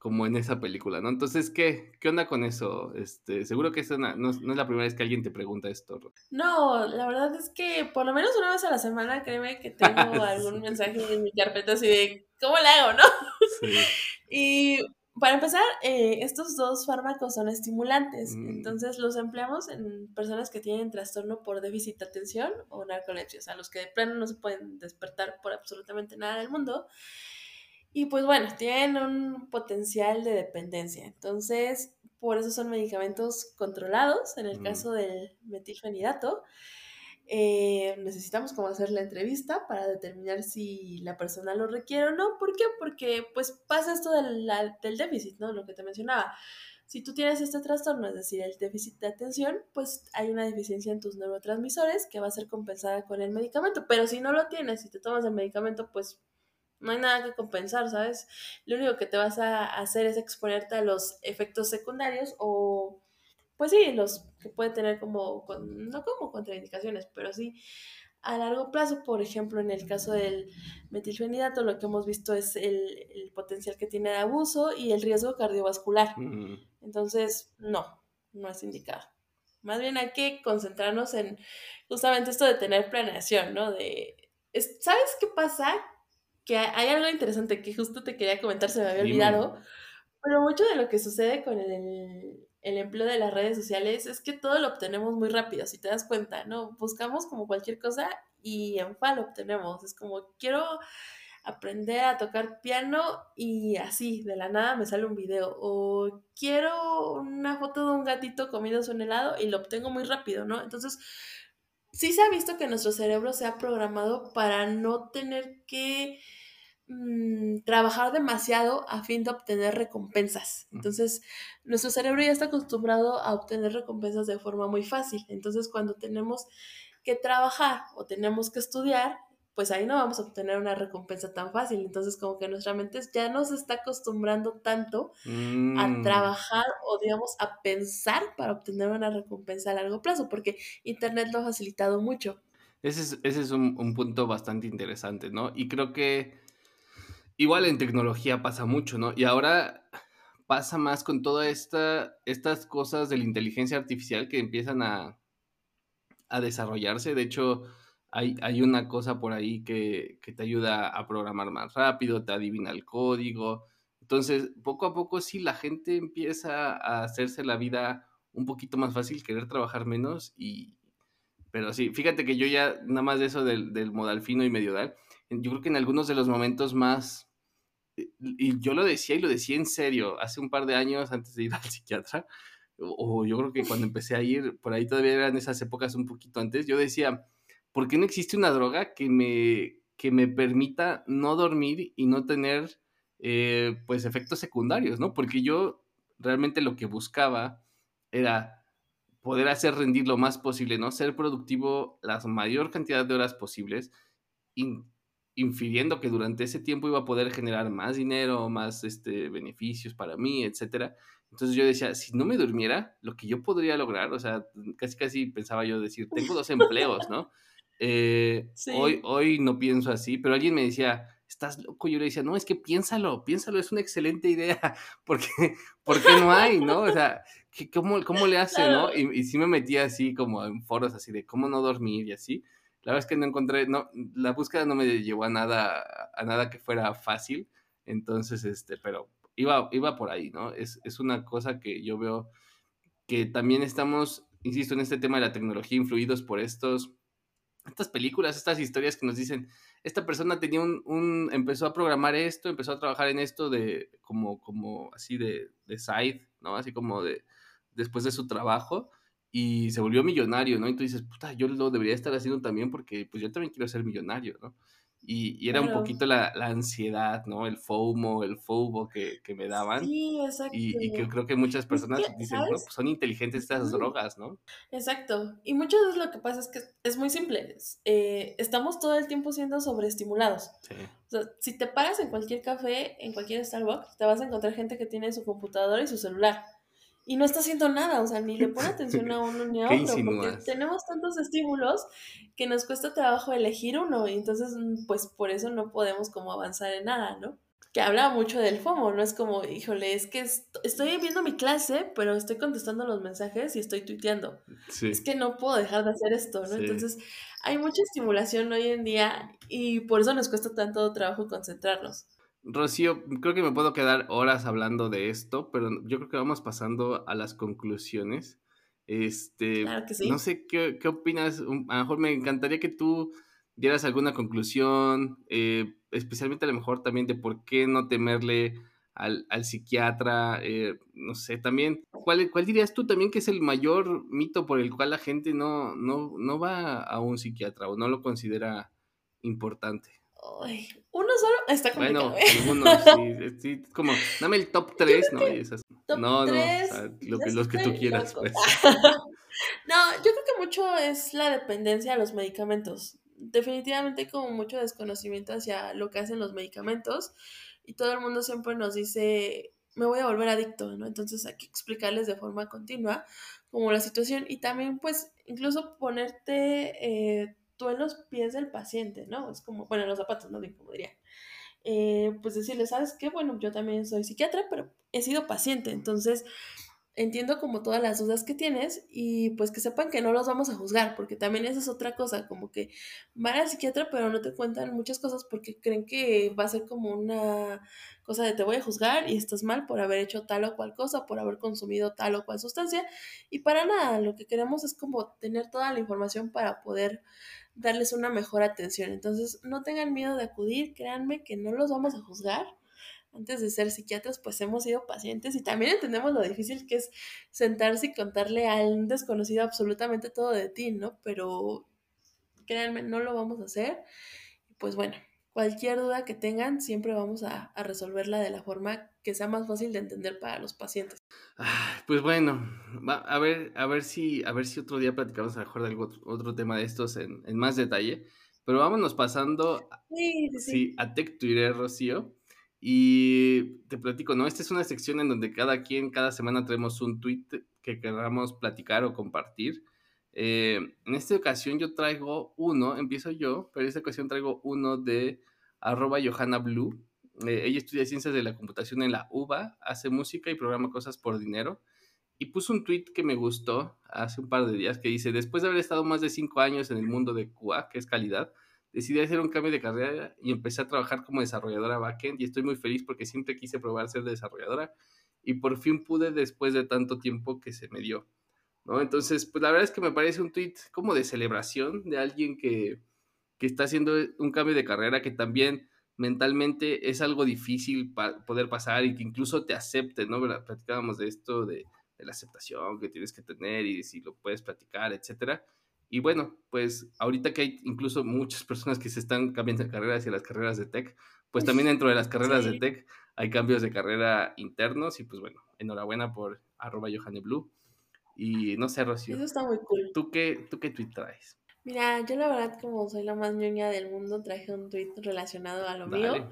como en esa película, ¿no? Entonces, ¿qué, qué onda con eso? Este, seguro que no, es la primera vez que alguien te pregunta esto. No, la verdad es que por lo menos una vez a la semana, créeme que tengo algún mensaje en mi carpeta así de, ¿cómo le hago, no? Sí. y para empezar, eh, estos dos fármacos son estimulantes, mm. entonces los empleamos en personas que tienen trastorno por déficit de atención o narcolepsia, o sea, los que de plano no se pueden despertar por absolutamente nada del mundo. Y pues bueno, tienen un potencial de dependencia. Entonces, por eso son medicamentos controlados. En el mm. caso del metilfenidato, eh, necesitamos como hacer la entrevista para determinar si la persona lo requiere o no. ¿Por qué? Porque pues pasa esto del, del déficit, ¿no? Lo que te mencionaba. Si tú tienes este trastorno, es decir, el déficit de atención, pues hay una deficiencia en tus neurotransmisores que va a ser compensada con el medicamento. Pero si no lo tienes y te tomas el medicamento, pues no hay nada que compensar, ¿sabes? Lo único que te vas a hacer es exponerte a los efectos secundarios o, pues sí, los que puede tener como, no como contraindicaciones, pero sí a largo plazo, por ejemplo, en el caso del metilfenidato, lo que hemos visto es el, potencial que tiene de abuso y el riesgo cardiovascular. Entonces, no, no es indicado. Más bien hay que concentrarnos en justamente esto de tener planeación, ¿no? De, ¿sabes qué pasa? Que hay algo interesante que justo te quería comentar, se me había olvidado, pero mucho de lo que sucede con el, el, empleo de las redes sociales es que todo lo obtenemos muy rápido, si te das cuenta, ¿no? Buscamos como cualquier cosa y en FA lo obtenemos. Es como, quiero aprender a tocar piano y así, de la nada me sale un video. O quiero una foto de un gatito comiendo un helado y lo obtengo muy rápido, ¿no? Entonces, sí se ha visto que nuestro cerebro se ha programado para no tener que mm, trabajar demasiado a fin de obtener recompensas. Entonces, nuestro cerebro ya está acostumbrado a obtener recompensas de forma muy fácil. Entonces, cuando tenemos que trabajar o tenemos que estudiar, pues ahí no vamos a obtener una recompensa tan fácil. Entonces, como que nuestra mente ya no se está acostumbrando tanto a mm. trabajar o, digamos, a pensar para obtener una recompensa a largo plazo, porque Internet lo ha facilitado mucho. Ese es, ese es un, un, punto bastante interesante, ¿no? Y creo que igual en tecnología pasa mucho, ¿no? Y ahora pasa más con todas esta, estas cosas de la inteligencia artificial que empiezan a, a desarrollarse. De hecho, hay, una cosa por ahí que, te ayuda a programar más rápido, te adivina el código. Entonces, poco a poco sí la gente empieza a hacerse la vida un poquito más fácil, querer trabajar menos y... Pero sí, fíjate que yo ya, nada más de eso del, modal fino y mediodal, yo creo que en algunos de los momentos más... Y yo lo decía y lo decía en serio, hace un par de años antes de ir al psiquiatra, o yo creo que cuando empecé a ir, por ahí todavía eran esas épocas un poquito antes, yo decía, ¿por qué no existe una droga que me, que me permita no dormir y no tener, eh, pues, efectos secundarios, ¿no? Porque yo realmente lo que buscaba era poder hacer rendir lo más posible, ¿no? Ser productivo la mayor cantidad de horas posibles, infiriendo que durante ese tiempo iba a poder generar más dinero, más este, beneficios para mí, etcétera. Entonces yo decía, si no me durmiera, lo que yo podría lograr, o sea, casi casi pensaba yo decir, tengo dos empleos, ¿no? Eh, hoy, hoy no pienso así, pero alguien me decía, estás loco. Yo le decía, no, es que piénsalo, piénsalo, es una excelente idea, porque, porque no hay, ¿no? O sea, ¿cómo, cómo le hace, no? Y, y sí me metía así como en foros así de cómo no dormir y así. La verdad es que no encontré, no, la búsqueda no me llevó a nada, a nada que fuera fácil. Entonces, este, pero iba, iba por ahí, ¿no? Es, es una cosa que yo veo que también estamos, insisto, en este tema de la tecnología, influidos por estos estas películas, estas historias que nos dicen, esta persona tenía un, empezó a programar esto, empezó a trabajar en esto de, como, como así de, de side, ¿no? Así como de, después de su trabajo y se volvió millonario, ¿no? Y tú dices, puta, yo lo debería estar haciendo también porque pues yo también quiero ser millonario, ¿no? Y, era un poquito la, ansiedad, ¿no? El FOMO, el FOBO que, que me daban. Sí, exacto. Y, y que creo que muchas personas dicen, no, pues son inteligentes estas drogas, ¿no? Exacto. Y muchas veces lo que pasa es que es muy simple. Eh, estamos todo el tiempo siendo sobreestimulados. Sí. O sea, si te paras en cualquier café, en cualquier Starbucks, te vas a encontrar gente que tiene su computadora y su celular y no está haciendo nada, o sea, ni le pone atención a uno ni a otro, porque tenemos tantos estímulos que nos cuesta trabajo elegir uno y entonces, mm, pues por eso no podemos como avanzar en nada, ¿no? Que habla mucho del FOMO, no es como, híjole, es que estoy viendo mi clase, pero estoy contestando los mensajes y estoy tuiteando. Es que no puedo dejar de hacer esto, ¿no? Entonces, hay mucha estimulación hoy en día y por eso nos cuesta tanto trabajo concentrarnos. Rocío, creo que me puedo quedar horas hablando de esto, pero yo creo que vamos pasando a las conclusiones. Este, no sé qué, opinas. A lo mejor me encantaría que tú dieras alguna conclusión, eh, especialmente a lo mejor también de por qué no temerle al, psiquiatra. Eh, no sé, también, ¿cuál, ¿cuál dirías tú también que es el mayor mito por el cual la gente no, no, no va a un psiquiatra o no lo considera importante? Uno solo está complicado. Bueno, ¿eh? algunos, sí, sí, como, dame el top 3, ¿no? Y esas, no, no, lo que, los que tú quieras, pues. no, yo creo que mucho es la dependencia a los medicamentos. Definitivamente como mucho desconocimiento hacia lo que hacen los medicamentos y todo el mundo siempre nos dice, me voy a volver adicto, ¿no? Entonces hay que explicarles de forma continua como la situación y también pues incluso ponerte... Eh, en los pies del paciente, ¿no? Es como, bueno, en los zapatos, no como diría. Eh, pues decirle, ¿sabes qué? Bueno, yo también soy psiquiatra, pero he sido paciente, entonces entiendo como todas las dudas que tienes y pues que sepan que no los vamos a juzgar, porque también esa es otra cosa, como que van al psiquiatra pero no te cuentan muchas cosas porque creen que va a ser como una cosa de te voy a juzgar y estás mal por haber hecho tal o cual cosa, por haber consumido tal o cual sustancia y para nada, lo que queremos es como tener toda la información para poder darles una mejor atención. Entonces, no tengan miedo de acudir, créanme que no los vamos a juzgar. Antes de ser psiquiatras, pues hemos sido pacientes y también entendemos lo difícil que es sentarse y contarle a un desconocido absolutamente todo de ti, ¿no? Pero créanme, no lo vamos a hacer. Pues bueno, cualquier duda que tengan, siempre vamos a, a resolverla de la forma que sea más fácil de entender para los pacientes. Pues bueno, a ver, a ver si, a ver si otro día platicamos mejor de algo, otro tema de estos en, más detalle. Pero vámonos pasando a Tech Twitter, Rocío. Y te platico, ¿no? Esta es una sección en donde cada quien, cada semana traemos un tweet que queramos platicar o compartir. Eh, en esta ocasión yo traigo uno, empiezo yo, pero en esta ocasión traigo uno de arroba Johanna Blue eh, ella estudia ciencias de la computación en la UBA, hace música y programa cosas por dinero. Y puso un tweet que me gustó hace un par de días que dice, después de haber estado más de cinco años en el mundo de QA, que es calidad, decidí hacer un cambio de carrera y empecé a trabajar como desarrolladora backend y estoy muy feliz porque siempre quise probar ser desarrolladora y por fin pude después de tanto tiempo que se me dio. ¿No? Entonces, pues la verdad es que me parece un tweet como de celebración de alguien que, que está haciendo un cambio de carrera que también mentalmente es algo difícil poder pasar y que incluso te acepten, ¿no? Platicábamos de esto, de, la aceptación que tienes que tener y si lo puedes platicar, etcétera. Y bueno, pues ahorita que hay incluso muchas personas que se están cambiando de carrera hacia las carreras de tech, pues también dentro de las carreras de tech hay cambios de carrera internos y pues bueno, enhorabuena por arroba Blue. Y no sé, Rocío. Eso está muy cool. ¿Tú qué, tú qué tweet traes? Mira, yo la verdad, como soy la más ñoña del mundo, traje un tweet relacionado a lo mío.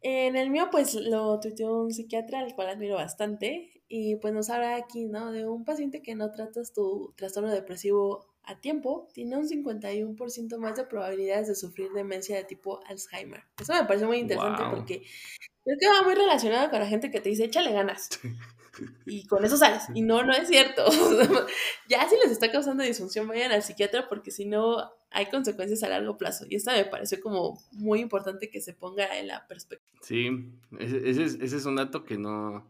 En el mío, pues lo tuiteó un psiquiatra, al cual admiro bastante, y pues nos habla aquí, ¿no? De un paciente que no tratas tu trastorno depresivo a tiempo, tiene un 51% más de probabilidades de sufrir demencia de tipo Alzheimer. Eso me parece muy interesante porque creo que va muy relacionado con la gente que te dice, échale ganas. y con eso sales. Y no, no es cierto. ya si les está causando disfunción, vayan al psiquiatra porque si no hay consecuencias a largo plazo. Y esta me pareció como muy importante que se ponga en la perspectiva. Sí, ese, es, ese es un dato que no,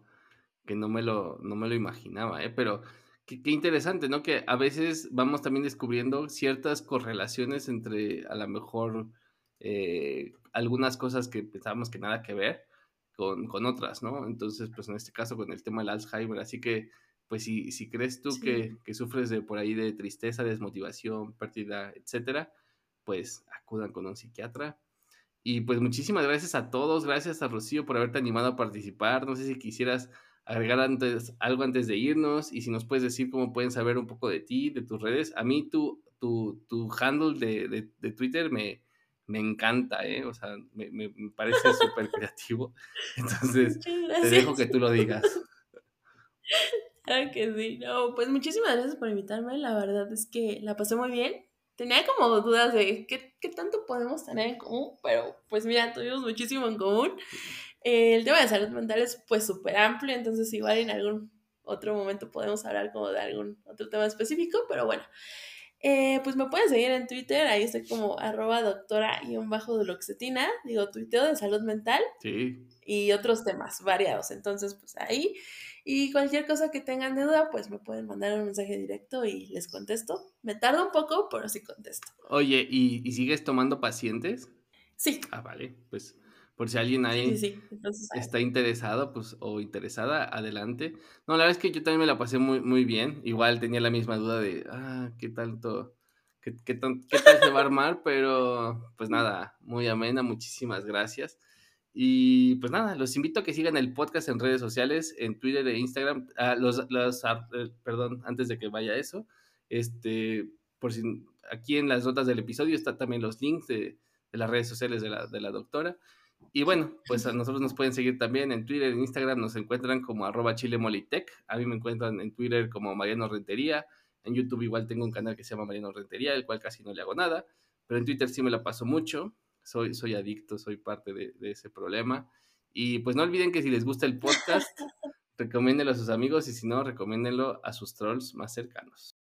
que no me lo, no me lo imaginaba, ¿eh? pero qué, interesante, ¿no? Que a veces vamos también descubriendo ciertas correlaciones entre a lo mejor eh, algunas cosas que pensábamos que nada que ver con, con, otras, ¿no? Entonces, pues en este caso con el tema del Alzheimer, así que, pues si, si crees tú que, que, sufres de por ahí de tristeza, desmotivación, pérdida, etcétera, pues acudan con un psiquiatra. Y pues muchísimas gracias a todos, gracias a Rocío por haberte animado a participar. No sé si quisieras agregar antes, algo antes de irnos y si nos puedes decir cómo pueden saber un poco de ti, de tus redes. A mí tu, tu, tu handle de, de, Twitter me, me encanta, ¿eh? O sea, me, me, parece súper creativo. Entonces, te dejo que tú lo digas. Claro que sí. No, pues muchísimas gracias por invitarme. La verdad es que la pasé muy bien. Tenía como dudas de qué, qué tanto podemos tener en común, pero pues mira, tuvimos muchísimo en común el tema de salud mental es pues súper amplio, entonces igual en algún otro momento podemos hablar como de algún otro tema específico, pero bueno. Eh, pues me pueden seguir en Twitter, ahí estoy como arroba doctora y un bajo de loxetina, digo, tuiteo de salud mental sí. y otros temas variados. Entonces, pues ahí, y cualquier cosa que tengan de duda, pues me pueden mandar un mensaje directo y les contesto. Me tarda un poco, pero sí contesto. Oye, ¿y, y sigues tomando pacientes? Sí. Ah, vale, pues por si alguien ahí está interesado, pues, o interesada, adelante. No, la verdad es que yo también me la pasé muy, muy bien. Igual tenía la misma duda de, ah, qué tanto, qué, qué, tal se va a armar, pero pues nada, muy amena, muchísimas gracias. Y pues nada, los invito a que sigan el podcast en redes sociales, en Twitter e Instagram. Ah, los, los, ah, eh, perdón, antes de que vaya eso, este, por si aquí en las notas del episodio están también los links de, de las redes sociales de la, de la doctora. Y bueno, pues a nosotros nos pueden seguir también en Twitter, en Instagram, nos encuentran como arroba chilemolitech. A mí me encuentran en Twitter como Mariano Rentería. En YouTube igual tengo un canal que se llama Mariano Rentería, el cual casi no le hago nada. Pero en Twitter sí me la paso mucho. Soy, soy adicto, soy parte de, de ese problema. Y pues no olviden que si les gusta el podcast, recomiéndenlo a sus amigos y si no, recomiéndenlo a sus trolls más cercanos.